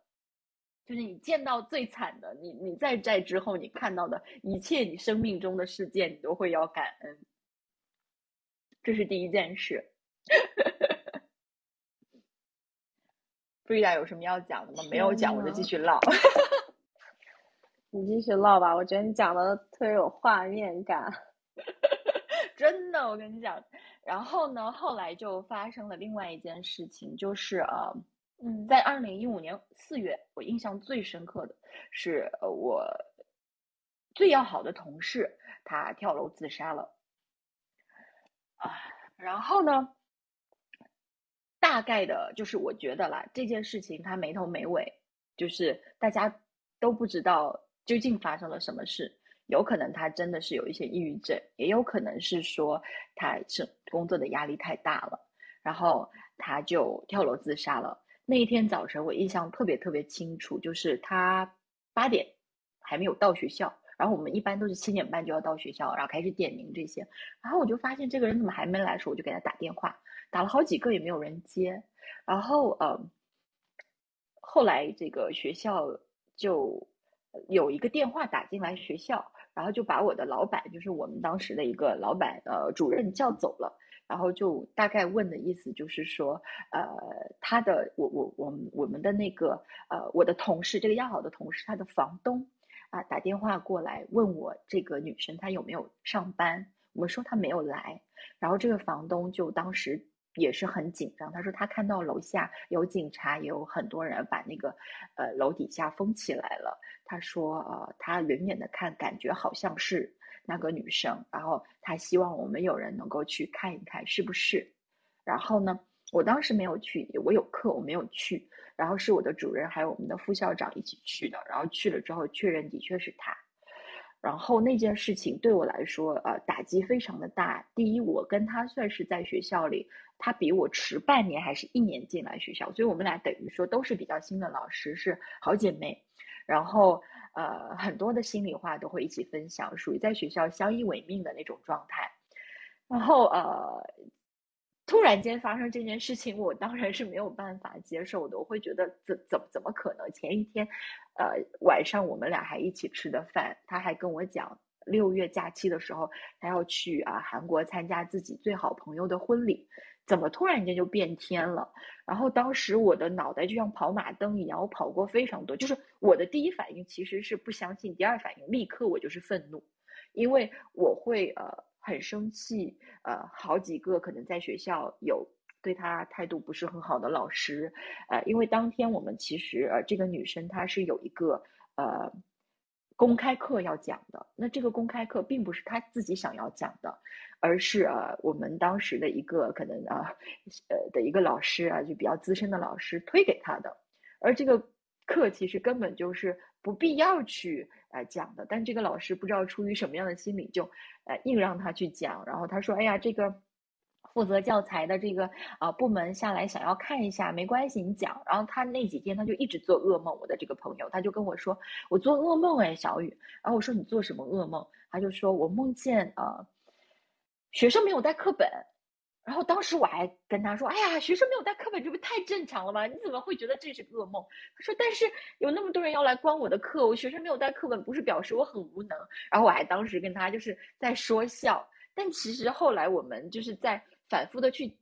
就是你见到最惨的，你你在在之后你看到的一切，你生命中的事件，你都会要感恩。这是第一件事。布丽达有什么要讲的吗？没有讲，我就继续唠。你继续唠吧，我觉得你讲的特别有画面感。真的，我跟你讲。然后呢，后来就发生了另外一件事情，就是呃。嗯，在二零一五年四月，我印象最深刻的是，呃，我最要好的同事他跳楼自杀了，啊，然后呢，大概的就是我觉得啦，这件事情他没头没尾，就是大家都不知道究竟发生了什么事，有可能他真的是有一些抑郁症，也有可能是说他是工作的压力太大了，然后他就跳楼自杀了。那一天早晨，我印象特别特别清楚，就是他八点还没有到学校，然后我们一般都是七点半就要到学校，然后开始点名这些，然后我就发现这个人怎么还没来，时候我就给他打电话，打了好几个也没有人接，然后呃，后来这个学校就有一个电话打进来学校，然后就把我的老板，就是我们当时的一个老板呃主任叫走了。然后就大概问的意思就是说，呃，他的我我我们我们的那个呃我的同事这个要好的同事他的房东啊打电话过来问我这个女生她有没有上班，我说她没有来，然后这个房东就当时也是很紧张，他说他看到楼下有警察，也有很多人把那个呃楼底下封起来了，他说呃他远远的看感觉好像是。那个女生，然后他希望我们有人能够去看一看是不是。然后呢，我当时没有去，我有课，我没有去。然后是我的主任还有我们的副校长一起去的。然后去了之后，确认的确是他。然后那件事情对我来说，呃，打击非常的大。第一，我跟他算是在学校里，他比我迟半年还是一年进来学校，所以我们俩等于说都是比较新的老师，是好姐妹。然后。呃，很多的心里话都会一起分享，属于在学校相依为命的那种状态。然后呃，突然间发生这件事情，我当然是没有办法接受的。我会觉得怎怎怎么可能？前一天，呃，晚上我们俩还一起吃的饭，他还跟我讲，六月假期的时候他要去啊韩国参加自己最好朋友的婚礼。怎么突然间就变天了？然后当时我的脑袋就像跑马灯一样，我跑过非常多。就是我的第一反应其实是不相信，第二反应立刻我就是愤怒，因为我会呃很生气，呃好几个可能在学校有对他态度不是很好的老师，呃因为当天我们其实呃这个女生她是有一个呃。公开课要讲的，那这个公开课并不是她自己想要讲的，而是呃我们当时的一个可能啊呃的一个老师啊，就比较资深的老师推给他的，而这个课其实根本就是不必要去呃讲的，但这个老师不知道出于什么样的心理，就呃硬让他去讲，然后他说，哎呀这个。负责教材的这个啊部门下来想要看一下，没关系，你讲。然后他那几天他就一直做噩梦，我的这个朋友他就跟我说，我做噩梦哎，小雨。然后我说你做什么噩梦？他就说我梦见呃学生没有带课本。然后当时我还跟他说，哎呀，学生没有带课本，这不太正常了吗？你怎么会觉得这是噩梦？他说，但是有那么多人要来关我的课，我学生没有带课本，不是表示我很无能。然后我还当时跟他就是在说笑，但其实后来我们就是在。反复的去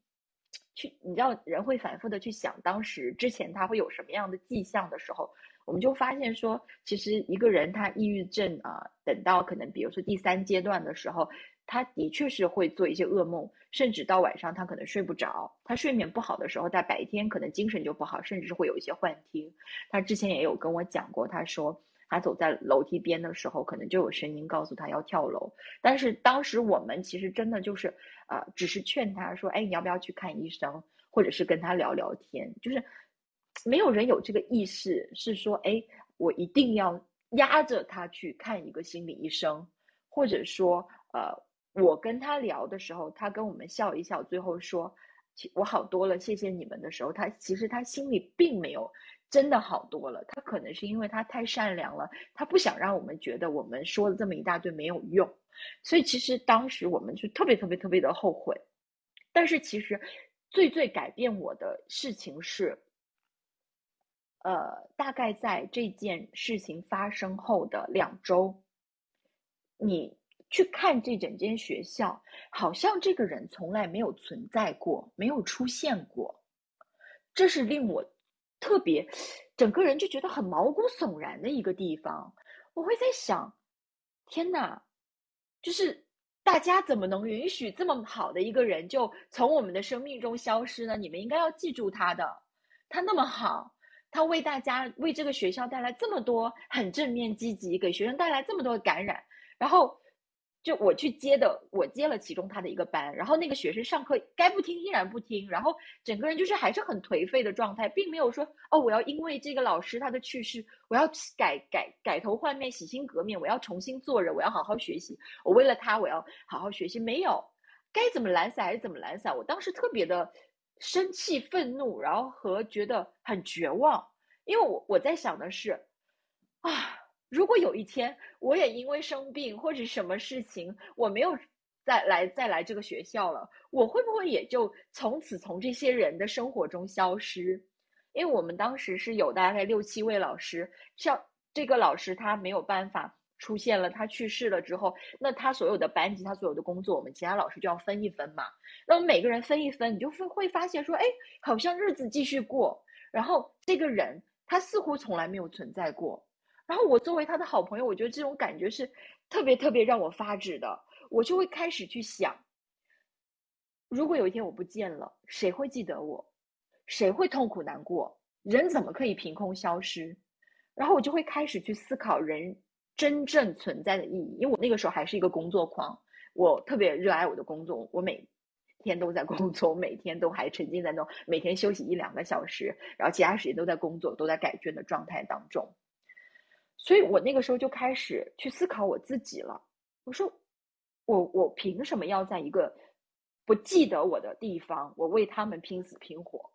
去，你知道人会反复的去想当时之前他会有什么样的迹象的时候，我们就发现说，其实一个人他抑郁症啊，等到可能比如说第三阶段的时候，他的确是会做一些噩梦，甚至到晚上他可能睡不着，他睡眠不好的时候，在白天可能精神就不好，甚至是会有一些幻听。他之前也有跟我讲过，他说。他走在楼梯边的时候，可能就有声音告诉他要跳楼。但是当时我们其实真的就是，呃，只是劝他说：“哎，你要不要去看医生？或者是跟他聊聊天？”就是没有人有这个意识，是说：“哎，我一定要压着他去看一个心理医生。”或者说，呃，我跟他聊的时候，他跟我们笑一笑，最后说：“我好多了，谢谢你们。”的时候，他其实他心里并没有。真的好多了，他可能是因为他太善良了，他不想让我们觉得我们说了这么一大堆没有用，所以其实当时我们就特别特别特别的后悔。但是其实最最改变我的事情是，呃，大概在这件事情发生后的两周，你去看这整间学校，好像这个人从来没有存在过，没有出现过，这是令我。特别，整个人就觉得很毛骨悚然的一个地方。我会在想，天哪，就是大家怎么能允许这么好的一个人就从我们的生命中消失呢？你们应该要记住他的，他那么好，他为大家为这个学校带来这么多很正面积极，给学生带来这么多感染，然后。就我去接的，我接了其中他的一个班，然后那个学生上课该不听依然不听，然后整个人就是还是很颓废的状态，并没有说哦，我要因为这个老师他的去世，我要改改改头换面，洗心革面，我要重新做人，我要好好学习，我为了他我要好好学习，没有，该怎么懒散还是怎么懒散，我当时特别的生气、愤怒，然后和觉得很绝望，因为我我在想的是啊。如果有一天我也因为生病或者什么事情，我没有再来再来这个学校了，我会不会也就从此从这些人的生活中消失？因为我们当时是有大概六七位老师，像这个老师他没有办法出现了，他去世了之后，那他所有的班级，他所有的工作，我们其他老师就要分一分嘛。那我们每个人分一分，你就会会发现说，哎，好像日子继续过，然后这个人他似乎从来没有存在过。然后我作为他的好朋友，我觉得这种感觉是特别特别让我发指的。我就会开始去想，如果有一天我不见了，谁会记得我？谁会痛苦难过？人怎么可以凭空消失？然后我就会开始去思考人真正存在的意义。因为我那个时候还是一个工作狂，我特别热爱我的工作，我每天都在工作，我每天都还沉浸在那种每天休息一两个小时，然后其他时间都在工作，都在改卷的状态当中。所以我那个时候就开始去思考我自己了。我说，我我凭什么要在一个不记得我的地方，我为他们拼死拼活？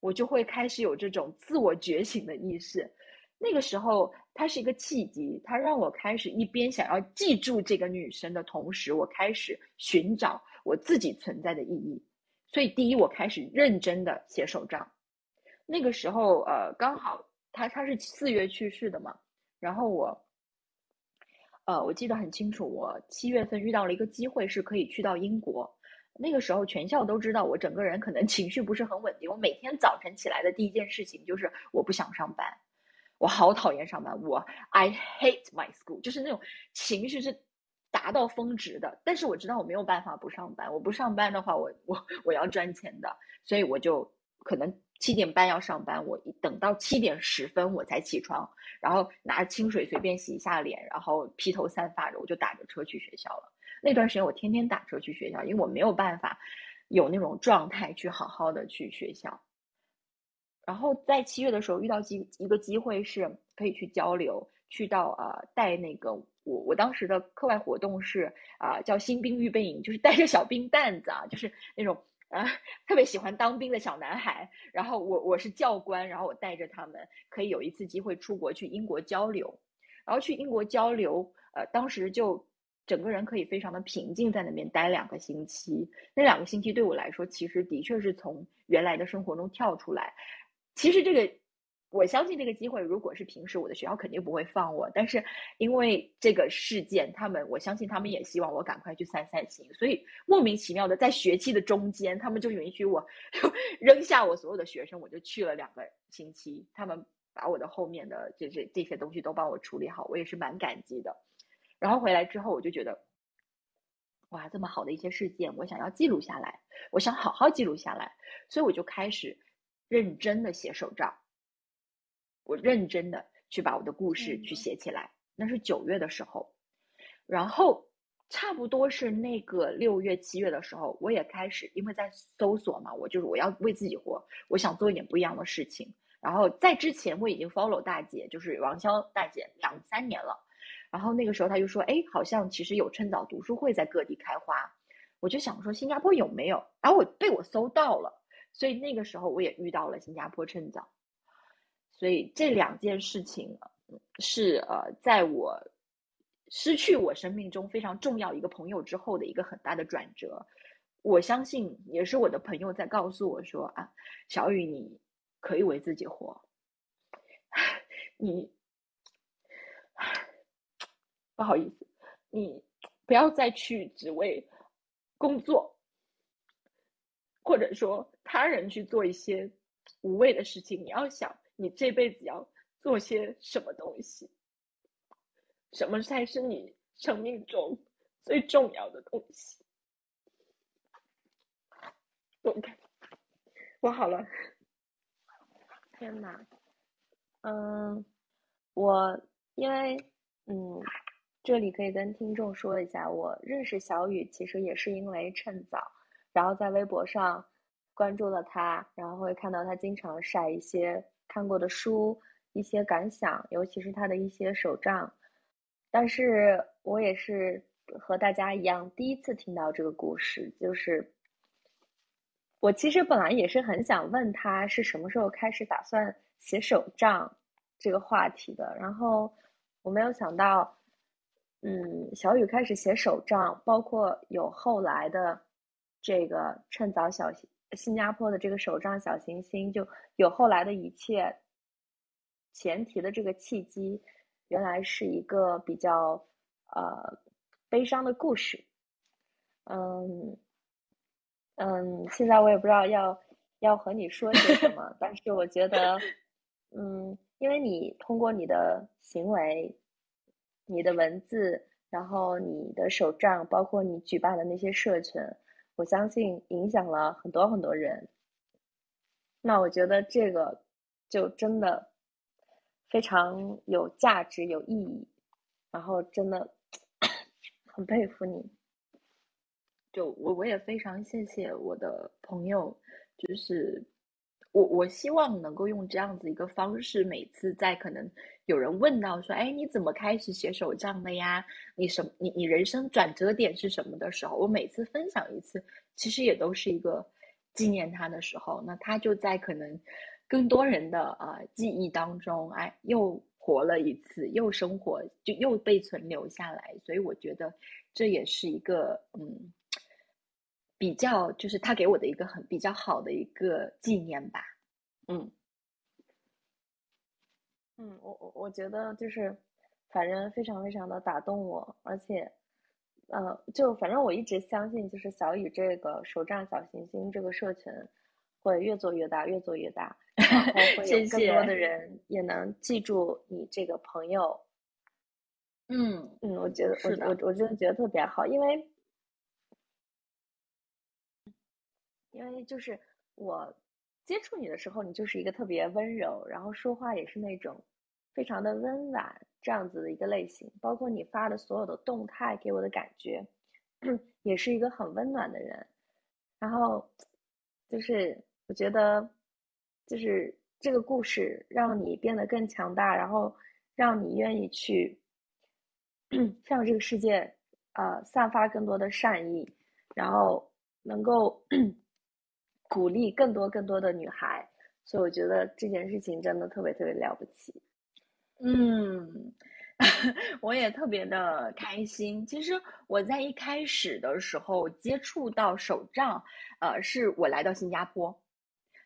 我就会开始有这种自我觉醒的意识。那个时候，它是一个契机，它让我开始一边想要记住这个女生的同时，我开始寻找我自己存在的意义。所以，第一，我开始认真的写手账。那个时候，呃，刚好他他是四月去世的嘛。然后我，呃，我记得很清楚，我七月份遇到了一个机会，是可以去到英国。那个时候全校都知道我整个人可能 情绪不是很稳定。我每天早晨起来的第一件事情就是我不想上班，我好讨厌上班，我 I hate my school，就是那种情绪是达到峰值的。但是我知道我没有办法不上班，我不上班的话，我我我要赚钱的，所以我就可能。七点半要上班，我一等到七点十分我才起床，然后拿清水随便洗一下脸，然后披头散发的我就打着车去学校了。那段时间我天天打车去学校，因为我没有办法有那种状态去好好的去学校。然后在七月的时候遇到机一个机会是可以去交流，去到呃带那个我我当时的课外活动是啊叫新兵预备营，就是带着小兵蛋子啊，就是那种。啊，特别喜欢当兵的小男孩，然后我我是教官，然后我带着他们可以有一次机会出国去英国交流，然后去英国交流，呃，当时就整个人可以非常的平静在那边待两个星期，那两个星期对我来说，其实的确是从原来的生活中跳出来，其实这个我相信这个机会，如果是平时我的学校肯定不会放我，但是因为这个事件，他们我相信他们也希望我赶快去散散心，所以莫名其妙的在学期的中间，他们就允许我 扔下我所有的学生，我就去了两个星期，他们把我的后面的这这这些东西都帮我处理好，我也是蛮感激的。然后回来之后，我就觉得，哇，这么好的一些事件，我想要记录下来，我想好好记录下来，所以我就开始认真的写手账。我认真的去把我的故事去写起来，那是九月的时候，然后差不多是那个六月七月的时候，我也开始因为在搜索嘛，我就是我要为自己活，我想做一点不一样的事情。然后在之前我已经 follow 大姐，就是王潇大姐两三年了，然后那个时候她就说，哎，好像其实有趁早读书会在各地开花，我就想说新加坡有没有，然后我被我搜到了，所以那个时候我也遇到了新加坡趁早。所以这两件事情是呃，在我失去我生命中非常重要一个朋友之后的一个很大的转折。我相信也是我的朋友在告诉我说啊，小雨你可以为自己活，你不好意思，你不要再去只为工作，或者说他人去做一些无谓的事情，你要想。你这辈子要做些什么东西？什么才是你生命中最重要的东西？OK，我好了。天呐，嗯，我因为嗯，这里可以跟听众说一下，我认识小雨其实也是因为趁早，然后在微博上关注了他，然后会看到他经常晒一些。看过的书，一些感想，尤其是他的一些手账，但是我也是和大家一样，第一次听到这个故事，就是我其实本来也是很想问他是什么时候开始打算写手账这个话题的，然后我没有想到，嗯，小雨开始写手账，包括有后来的这个趁早小新加坡的这个手账小行星就有后来的一切，前提的这个契机，原来是一个比较呃悲伤的故事，嗯嗯，现在我也不知道要要和你说些什么，但是我觉得，嗯，因为你通过你的行为、你的文字，然后你的手账，包括你举办的那些社群。我相信影响了很多很多人，那我觉得这个就真的非常有价值、有意义，然后真的 很佩服你。就我我也非常谢谢我的朋友，就是。我我希望能够用这样子一个方式，每次在可能有人问到说，哎，你怎么开始写手账的呀？你什你你人生转折点是什么的时候，我每次分享一次，其实也都是一个纪念他的时候。那他就在可能更多人的啊记忆当中，哎，又活了一次，又生活就又被存留下来。所以我觉得这也是一个嗯。比较就是他给我的一个很比较好的一个纪念吧，嗯，嗯，我我我觉得就是，反正非常非常的打动我，而且，呃，就反正我一直相信，就是小雨这个手账小行星这个社群会越做越大，越做越大，然后会有更多的人也能记住你这个朋友，嗯。嗯，我觉得我我我真的觉得特别好，因为。因为就是我接触你的时候，你就是一个特别温柔，然后说话也是那种非常的温婉这样子的一个类型。包括你发的所有的动态，给我的感觉 也是一个很温暖的人。然后就是我觉得，就是这个故事让你变得更强大，然后让你愿意去 向这个世界呃散发更多的善意，然后能够。鼓励更多更多的女孩，所以我觉得这件事情真的特别特别了不起。嗯，我也特别的开心。其实我在一开始的时候接触到手账，呃，是我来到新加坡，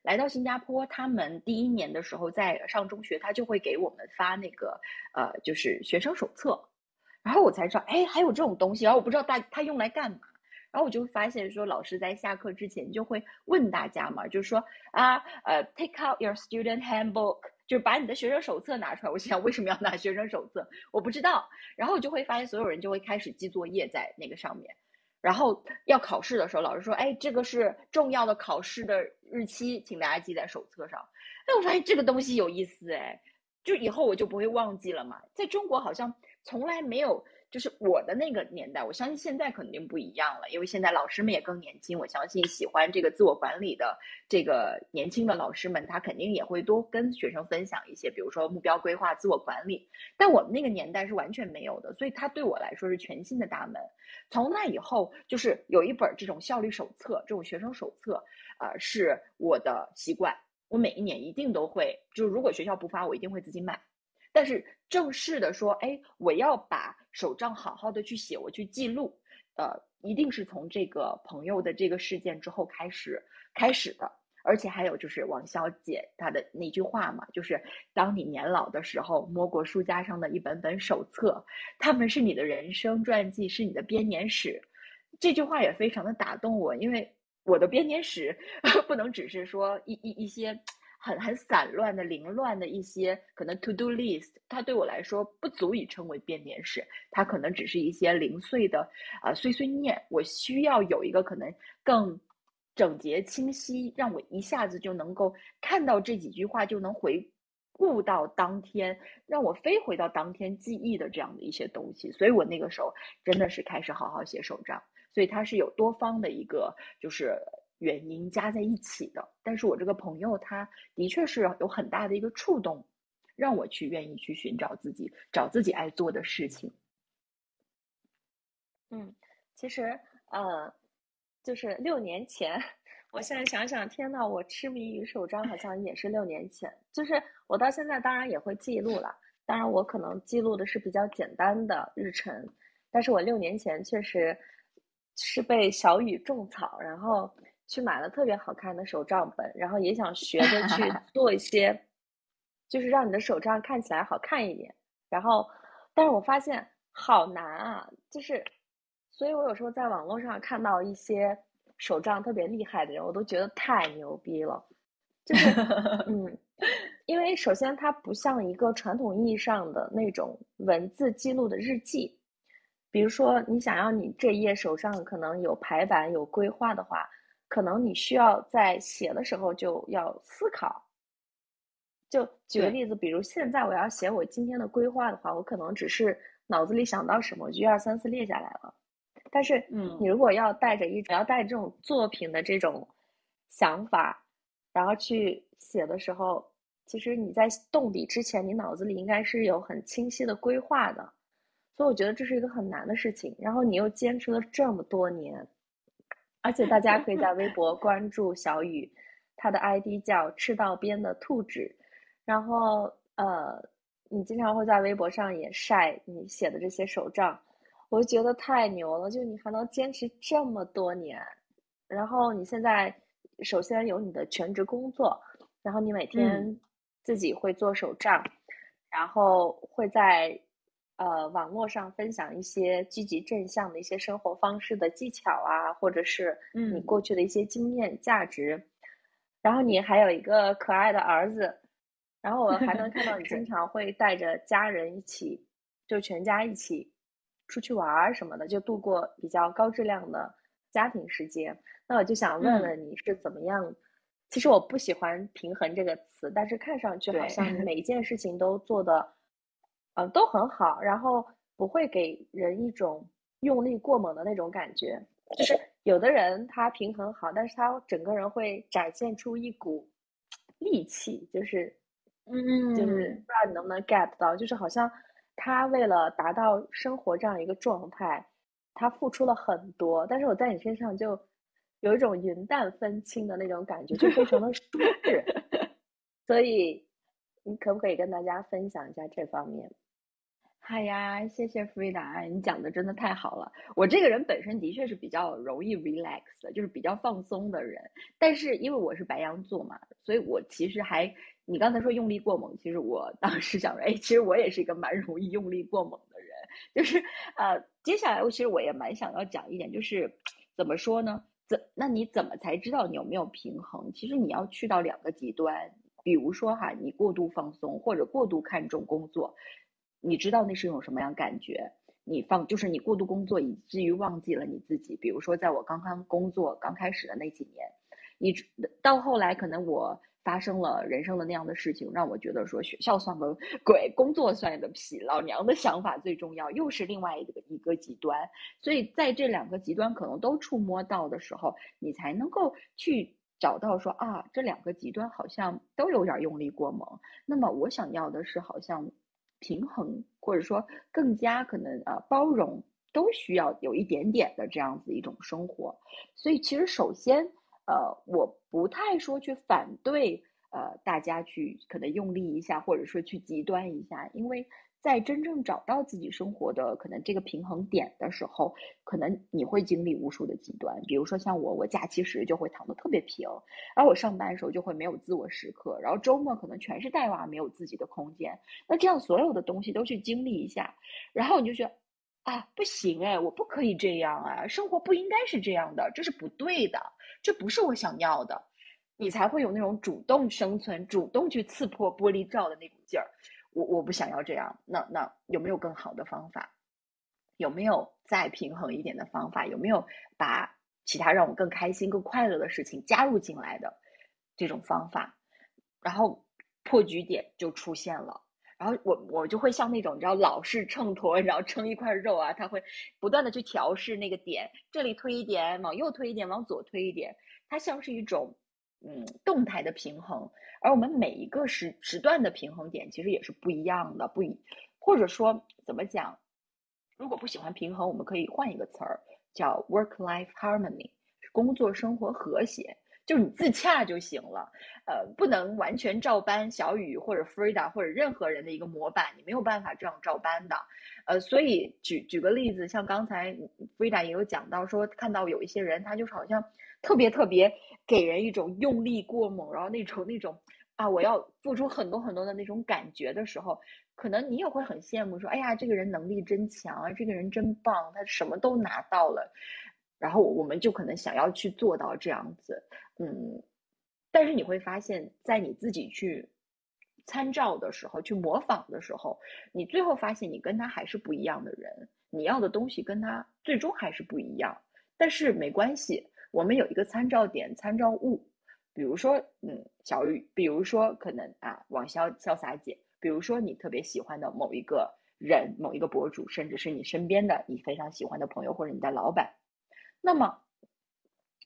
来到新加坡，他们第一年的时候在上中学，他就会给我们发那个呃，就是学生手册，然后我才知道，哎，还有这种东西，然后我不知道大他用来干嘛，然后我就发现说，老师在下课之前就会问大家嘛，就是说啊，呃，take out your student handbook，就是把你的学生手册拿出来。我想为什么要拿学生手册？我不知道。然后我就会发现，所有人就会开始记作业在那个上面。然后要考试的时候，老师说：“哎，这个是重要的考试的日期，请大家记在手册上。”哎，我发现这个东西有意思，哎，就以后我就不会忘记了嘛。在中国好像从来没有。就是我的那个年代，我相信现在肯定不一样了，因为现在老师们也更年轻。我相信喜欢这个自我管理的这个年轻的老师们，他肯定也会多跟学生分享一些，比如说目标规划、自我管理。但我们那个年代是完全没有的，所以它对我来说是全新的大门。从那以后，就是有一本这种效率手册，这种学生手册，呃，是我的习惯。我每一年一定都会，就是如果学校不发，我一定会自己买。但是正式的说，哎，我要把手账好好的去写，我去记录，呃，一定是从这个朋友的这个事件之后开始开始的。而且还有就是王小姐她的那句话嘛，就是当你年老的时候，摸过书架上的一本本手册，他们是你的人生传记，是你的编年史。这句话也非常的打动我，因为我的编年史 不能只是说一一一些。很很散乱的、凌乱的一些可能 to do list，它对我来说不足以称为编年史，它可能只是一些零碎的啊碎碎念。我需要有一个可能更整洁清晰，让我一下子就能够看到这几句话，就能回顾到当天，让我飞回到当天记忆的这样的一些东西。所以我那个时候真的是开始好好写手账，所以它是有多方的一个就是。原因加在一起的，但是我这个朋友他的确是有很大的一个触动，让我去愿意去寻找自己，找自己爱做的事情。嗯，其实呃，就是六年前，我现在想想，天呐，我痴迷于手账，好像也是六年前。就是我到现在当然也会记录了，当然我可能记录的是比较简单的日程，但是我六年前确实是被小雨种草，然后。去买了特别好看的手账本，然后也想学着 去做一些，就是让你的手账看起来好看一点。然后，但是我发现好难啊，就是，所以我有时候在网络上看到一些手账特别厉害的人，我都觉得太牛逼了。就是，嗯，因为首先它不像一个传统意义上的那种文字记录的日记，比如说你想要你这一页手上可能有排版、有规划的话。可能你需要在写的时候就要思考。就举个例子，比如现在我要写我今天的规划的话，我可能只是脑子里想到什么，就一二三四列下来了。但是，嗯，你如果要带着一要带这种作品的这种想法，然后去写的时候，其实你在动笔之前，你脑子里应该是有很清晰的规划的。所以我觉得这是一个很难的事情。然后你又坚持了这么多年。而且大家可以在微博关注小雨，他的 ID 叫赤道边的兔子，然后呃，你经常会在微博上也晒你写的这些手账，我就觉得太牛了，就你还能坚持这么多年，然后你现在首先有你的全职工作，然后你每天自己会做手账，然后会在。呃，网络上分享一些积极正向的一些生活方式的技巧啊，或者是你过去的一些经验价值。然后你还有一个可爱的儿子，然后我还能看到 你经常会带着家人一起，就全家一起出去玩儿什么的，就度过比较高质量的家庭时间。那我就想问问你是怎么样？其实我不喜欢“平衡”这个词，但是看上去好像 每一件事情都做的。嗯，都很好，然后不会给人一种用力过猛的那种感觉。就是有的人他平衡好，但是他整个人会展现出一股力气，就是，嗯，就是不知道你能不能 get 到，就是好像他为了达到生活这样一个状态，他付出了很多，但是我在你身上就有一种云淡风轻的那种感觉，就非常的舒适。所以，你可不可以跟大家分享一下这方面？嗨呀，谢谢 Frida，你讲的真的太好了。我这个人本身的确是比较容易 relax 的，就是比较放松的人。但是因为我是白羊座嘛，所以我其实还，你刚才说用力过猛，其实我当时想说，哎，其实我也是一个蛮容易用力过猛的人。就是呃，接下来我其实我也蛮想要讲一点，就是怎么说呢？怎那你怎么才知道你有没有平衡？其实你要去到两个极端，比如说哈，你过度放松或者过度看重工作。你知道那是一种什么样感觉？你放就是你过度工作，以至于忘记了你自己。比如说，在我刚刚工作刚开始的那几年，你到后来可能我发生了人生的那样的事情，让我觉得说学校算个鬼，工作算个屁，老娘的想法最重要，又是另外一个一个极端。所以在这两个极端可能都触摸到的时候，你才能够去找到说啊，这两个极端好像都有点用力过猛。那么我想要的是好像。平衡，或者说更加可能呃包容，都需要有一点点的这样子一种生活。所以其实首先呃我不太说去反对呃大家去可能用力一下，或者说去极端一下，因为。在真正找到自己生活的可能这个平衡点的时候，可能你会经历无数的极端。比如说像我，我假期时就会躺得特别平，而我上班的时候就会没有自我时刻，然后周末可能全是带娃，没有自己的空间。那这样所有的东西都去经历一下，然后你就觉得啊，不行哎，我不可以这样啊，生活不应该是这样的，这是不对的，这不是我想要的，你才会有那种主动生存、主动去刺破玻璃罩的那股劲儿。我我不想要这样，那那有没有更好的方法？有没有再平衡一点的方法？有没有把其他让我更开心、更快乐的事情加入进来的这种方法？然后破局点就出现了，然后我我就会像那种你知道老式秤砣，然后称一块肉啊，它会不断的去调试那个点，这里推一点，往右推一点，往左推一点，它像是一种。嗯，动态的平衡，而我们每一个时时段的平衡点其实也是不一样的，不一或者说怎么讲？如果不喜欢平衡，我们可以换一个词儿，叫 work-life harmony，工作生活和谐，就是你自洽就行了。呃，不能完全照搬小雨或者 Frida 或者任何人的一个模板，你没有办法这样照搬的。呃，所以举举个例子，像刚才 Frida 也有讲到说，看到有一些人，他就是好像。特别特别给人一种用力过猛，然后那种那种啊，我要付出很多很多的那种感觉的时候，可能你也会很羡慕，说哎呀，这个人能力真强啊，这个人真棒，他什么都拿到了，然后我们就可能想要去做到这样子，嗯，但是你会发现在你自己去参照的时候，去模仿的时候，你最后发现你跟他还是不一样的人，你要的东西跟他最终还是不一样，但是没关系。我们有一个参照点、参照物，比如说，嗯，小雨，比如说，可能啊，王潇潇洒姐，比如说你特别喜欢的某一个人、某一个博主，甚至是你身边的你非常喜欢的朋友或者你的老板，那么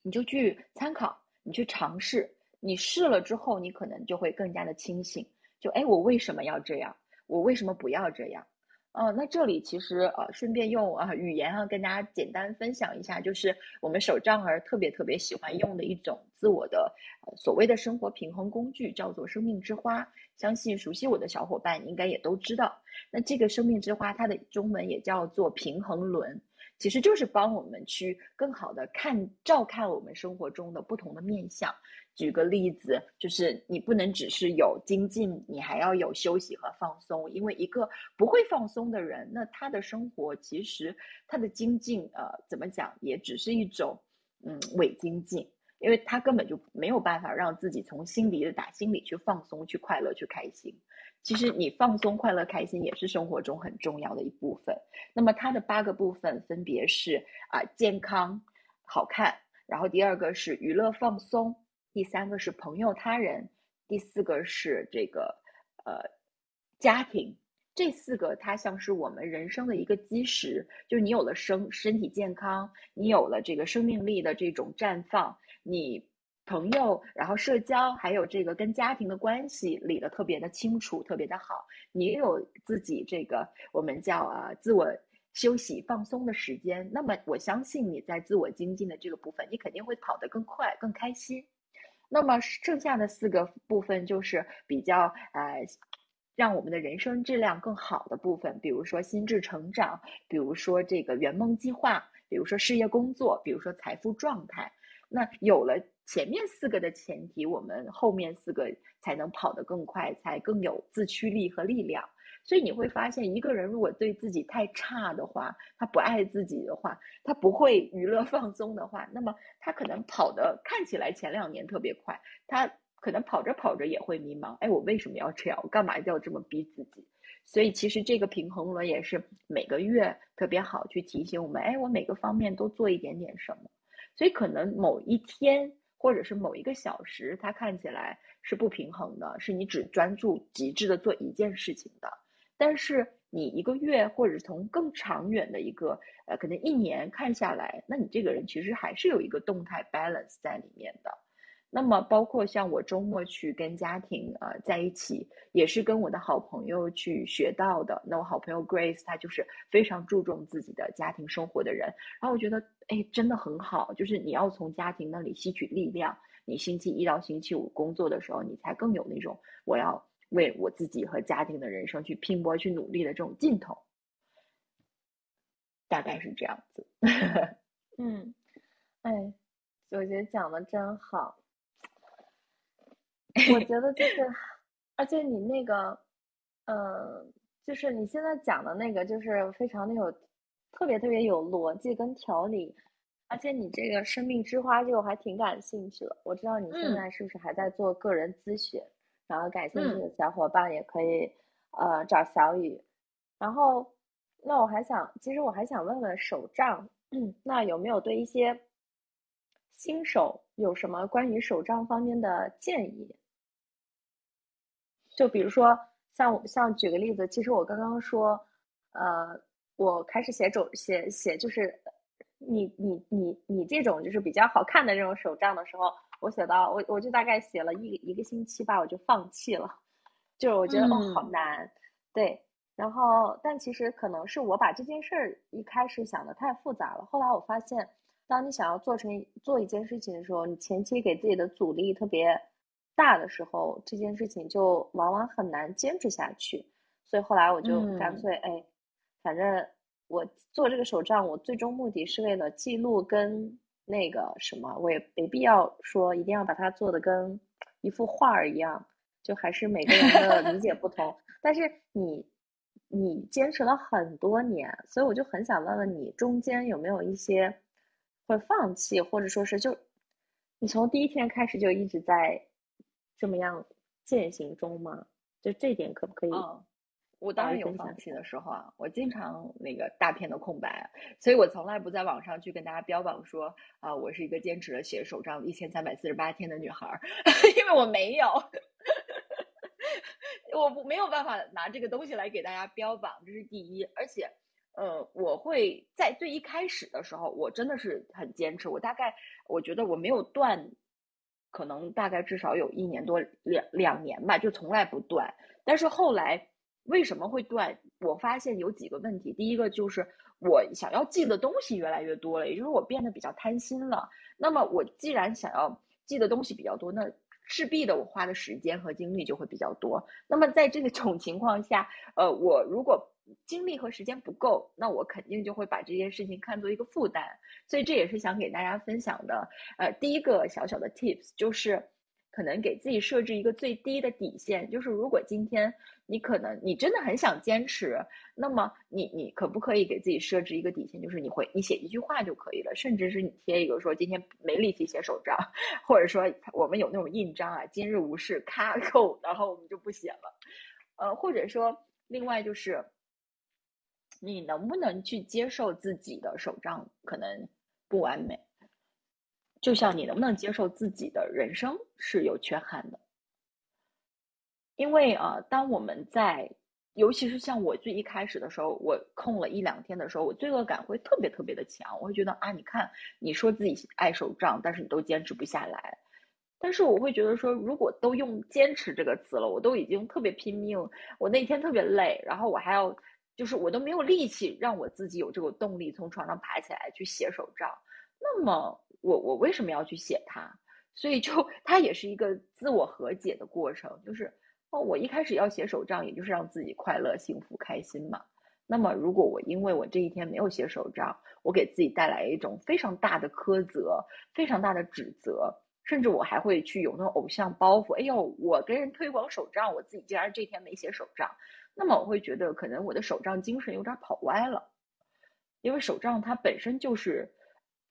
你就去参考，你去尝试，你试了之后，你可能就会更加的清醒，就哎，我为什么要这样？我为什么不要这样？哦，那这里其实呃，顺便用啊语言啊跟大家简单分享一下，就是我们手账儿特别特别喜欢用的一种自我的所谓的生活平衡工具，叫做生命之花。相信熟悉我的小伙伴应该也都知道。那这个生命之花，它的中文也叫做平衡轮。其实就是帮我们去更好的看照看我们生活中的不同的面相。举个例子，就是你不能只是有精进，你还要有休息和放松。因为一个不会放松的人，那他的生活其实他的精进，呃，怎么讲，也只是一种嗯伪精进，因为他根本就没有办法让自己从心底的打心里去放松、去快乐、去开心。其实你放松、快乐、开心也是生活中很重要的一部分。那么它的八个部分分别是啊健康、好看，然后第二个是娱乐放松，第三个是朋友他人，第四个是这个呃家庭。这四个它像是我们人生的一个基石，就是你有了生身体健康，你有了这个生命力的这种绽放，你。朋友，然后社交，还有这个跟家庭的关系理得特别的清楚，特别的好。你有自己这个我们叫啊自我休息放松的时间，那么我相信你在自我精进的这个部分，你肯定会跑得更快、更开心。那么剩下的四个部分就是比较呃。让我们的人生质量更好的部分，比如说心智成长，比如说这个圆梦计划，比如说事业工作，比如说财富状态。那有了前面四个的前提，我们后面四个才能跑得更快，才更有自驱力和力量。所以你会发现，一个人如果对自己太差的话，他不爱自己的话，他不会娱乐放松的话，那么他可能跑的看起来前两年特别快，他可能跑着跑着也会迷茫。哎，我为什么要这样？我干嘛要这么逼自己？所以其实这个平衡轮也是每个月特别好去提醒我们，哎，我每个方面都做一点点什么。所以可能某一天或者是某一个小时，它看起来是不平衡的，是你只专注极致的做一件事情的。但是你一个月，或者从更长远的一个，呃，可能一年看下来，那你这个人其实还是有一个动态 balance 在里面的。那么包括像我周末去跟家庭呃在一起，也是跟我的好朋友去学到的。那我好朋友 Grace 她就是非常注重自己的家庭生活的人。然后我觉得，哎，真的很好，就是你要从家庭那里吸取力量。你星期一到星期五工作的时候，你才更有那种我要。为我自己和家庭的人生去拼搏、去努力的这种劲头，大概是这样子。嗯，哎，九姐讲的真好。我觉得就是，而且你那个，呃，就是你现在讲的那个，就是非常的有，特别特别有逻辑跟条理。而且你这个生命之花，这个我还挺感兴趣的。我知道你现在是不是还在做个人咨询？然后感兴趣的小伙伴也可以，呃，找小雨。然后，那我还想，其实我还想问问手账，那有没有对一些新手有什么关于手账方面的建议？就比如说，像像举个例子，其实我刚刚说，呃，我开始写手写写，就是你你你你这种就是比较好看的这种手账的时候。我写到我我就大概写了一一个星期吧，我就放弃了，就是我觉得哦好难，对，然后但其实可能是我把这件事儿一开始想的太复杂了，后来我发现，当你想要做成做一件事情的时候，你前期给自己的阻力特别大的时候，这件事情就往往很难坚持下去，所以后来我就干脆哎，反正我做这个手账，我最终目的是为了记录跟。那个什么，我也没必要说一定要把它做的跟一幅画儿一样，就还是每个人的理解不同。但是你你坚持了很多年，所以我就很想问问你，中间有没有一些会放弃，或者说是就你从第一天开始就一直在这么样践行中吗？就这点可不可以？我当然有放弃的时候啊，我经常那个大片的空白，所以我从来不在网上去跟大家标榜说啊，我是一个坚持了写手账一千三百四十八天的女孩儿，因为我没有，我没有办法拿这个东西来给大家标榜，这是第一。而且，呃，我会在最一开始的时候，我真的是很坚持，我大概我觉得我没有断，可能大概至少有一年多两两年吧，就从来不断。但是后来。为什么会断？我发现有几个问题。第一个就是我想要记的东西越来越多了，也就是我变得比较贪心了。那么我既然想要记的东西比较多，那势必的我花的时间和精力就会比较多。那么在这 种情况下，呃，我如果精力和时间不够，那我肯定就会把这件事情看作一个负担。所以这也是想给大家分享的。呃，第一个小小的 tips 就是。可能给自己设置一个最低的底线，就是如果今天你可能你真的很想坚持，那么你你可不可以给自己设置一个底线，就是你会你写一句话就可以了，甚至是你贴一个说今天没力气写手账，或者说我们有那种印章啊，今日无事咔扣，然后我们就不写了，呃，或者说另外就是你能不能去接受自己的手账可能不完美。就像你能不能接受自己的人生是有缺憾的？因为啊，当我们在，尤其是像我最一开始的时候，我空了一两天的时候，我罪恶感会特别特别的强。我会觉得啊，你看，你说自己爱手账，但是你都坚持不下来。但是我会觉得说，如果都用“坚持”这个词了，我都已经特别拼命，我那天特别累，然后我还要，就是我都没有力气让我自己有这个动力从床上爬起来去写手账，那么。我我为什么要去写它？所以就它也是一个自我和解的过程，就是哦，我一开始要写手账，也就是让自己快乐、幸福、开心嘛。那么，如果我因为我这一天没有写手账，我给自己带来一种非常大的苛责、非常大的指责，甚至我还会去有那种偶像包袱。哎呦，我跟人推广手账，我自己竟然这天没写手账，那么我会觉得可能我的手账精神有点跑歪了。因为手账它本身就是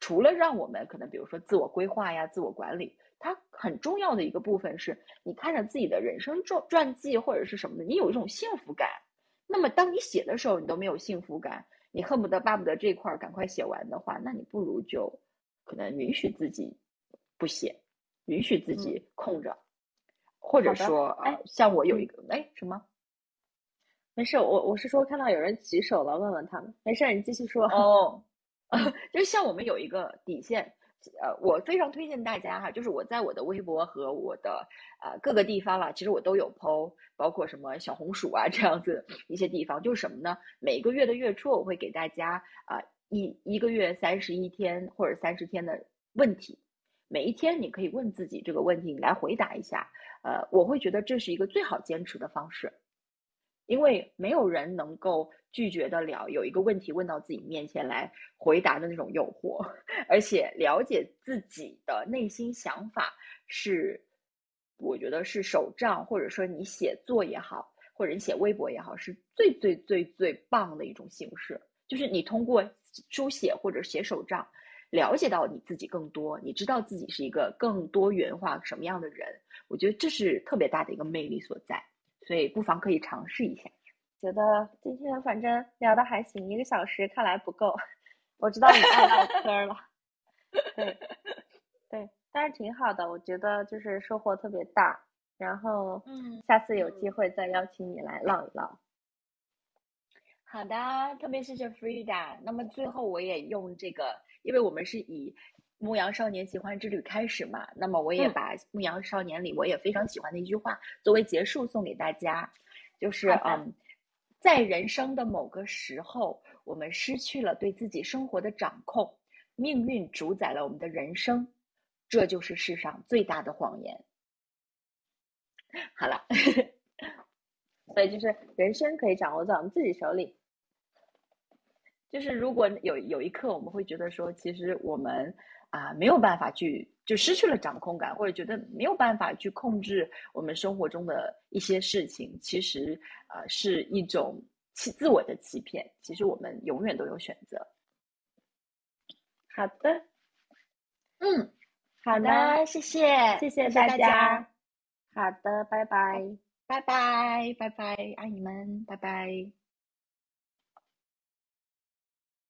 除了让我们可能比如说自我规划呀、自我管理，它很重要的一个部分是你看着自己的人生传传记或者是什么的，你有一种幸福感。那么，当你写的时候，你都没有幸福感，你恨不得巴不得这块儿赶快写完的话，那你不如就可能允许自己不写，允许自己空着，或者说，哎，像我有一个，哎，什么？没事，我我是说看到有人举手了，问问他们。没事，你继续说。哦，就像我们有一个底线。呃，我非常推荐大家哈，就是我在我的微博和我的呃各个地方啦，其实我都有 PO，包括什么小红薯啊这样子一些地方，就是什么呢？每个月的月初我会给大家啊一一个月三十一天或者三十天的问题，每一天你可以问自己这个问题，你来回答一下。呃，我会觉得这是一个最好坚持的方式。因为没有人能够拒绝得了有一个问题问到自己面前来回答的那种诱惑，而且了解自己的内心想法是，我觉得是手账或者说你写作也好，或者你写微博也好，是最最最最棒的一种形式。就是你通过书写或者写手账，了解到你自己更多，你知道自己是一个更多元化什么样的人。我觉得这是特别大的一个魅力所在。所以不妨可以尝试一下。觉得今天反正聊的还行，一个小时看来不够。我知道你爱唠嗑了，对对，但是挺好的，我觉得就是收获特别大。然后，嗯，下次有机会再邀请你来唠一唠。好的，特别谢谢 Frida。那么最后我也用这个，因为我们是以。牧羊少年奇幻之旅开始嘛？那么我也把牧羊少年里我也非常喜欢的一句话作为结束送给大家，就是嗯，在人生的某个时候，我们失去了对自己生活的掌控，命运主宰了我们的人生，这就是世上最大的谎言。好了，所以就是人生可以掌握在我们自己手里。就是如果有有一刻我们会觉得说，其实我们。啊，没有办法去，就失去了掌控感，或者觉得没有办法去控制我们生活中的一些事情，其实啊是一种欺自我的欺骗。其实我们永远都有选择。好的，嗯，好的，谢谢，谢谢大家。好的，拜拜，拜拜，拜拜，爱你们，拜拜。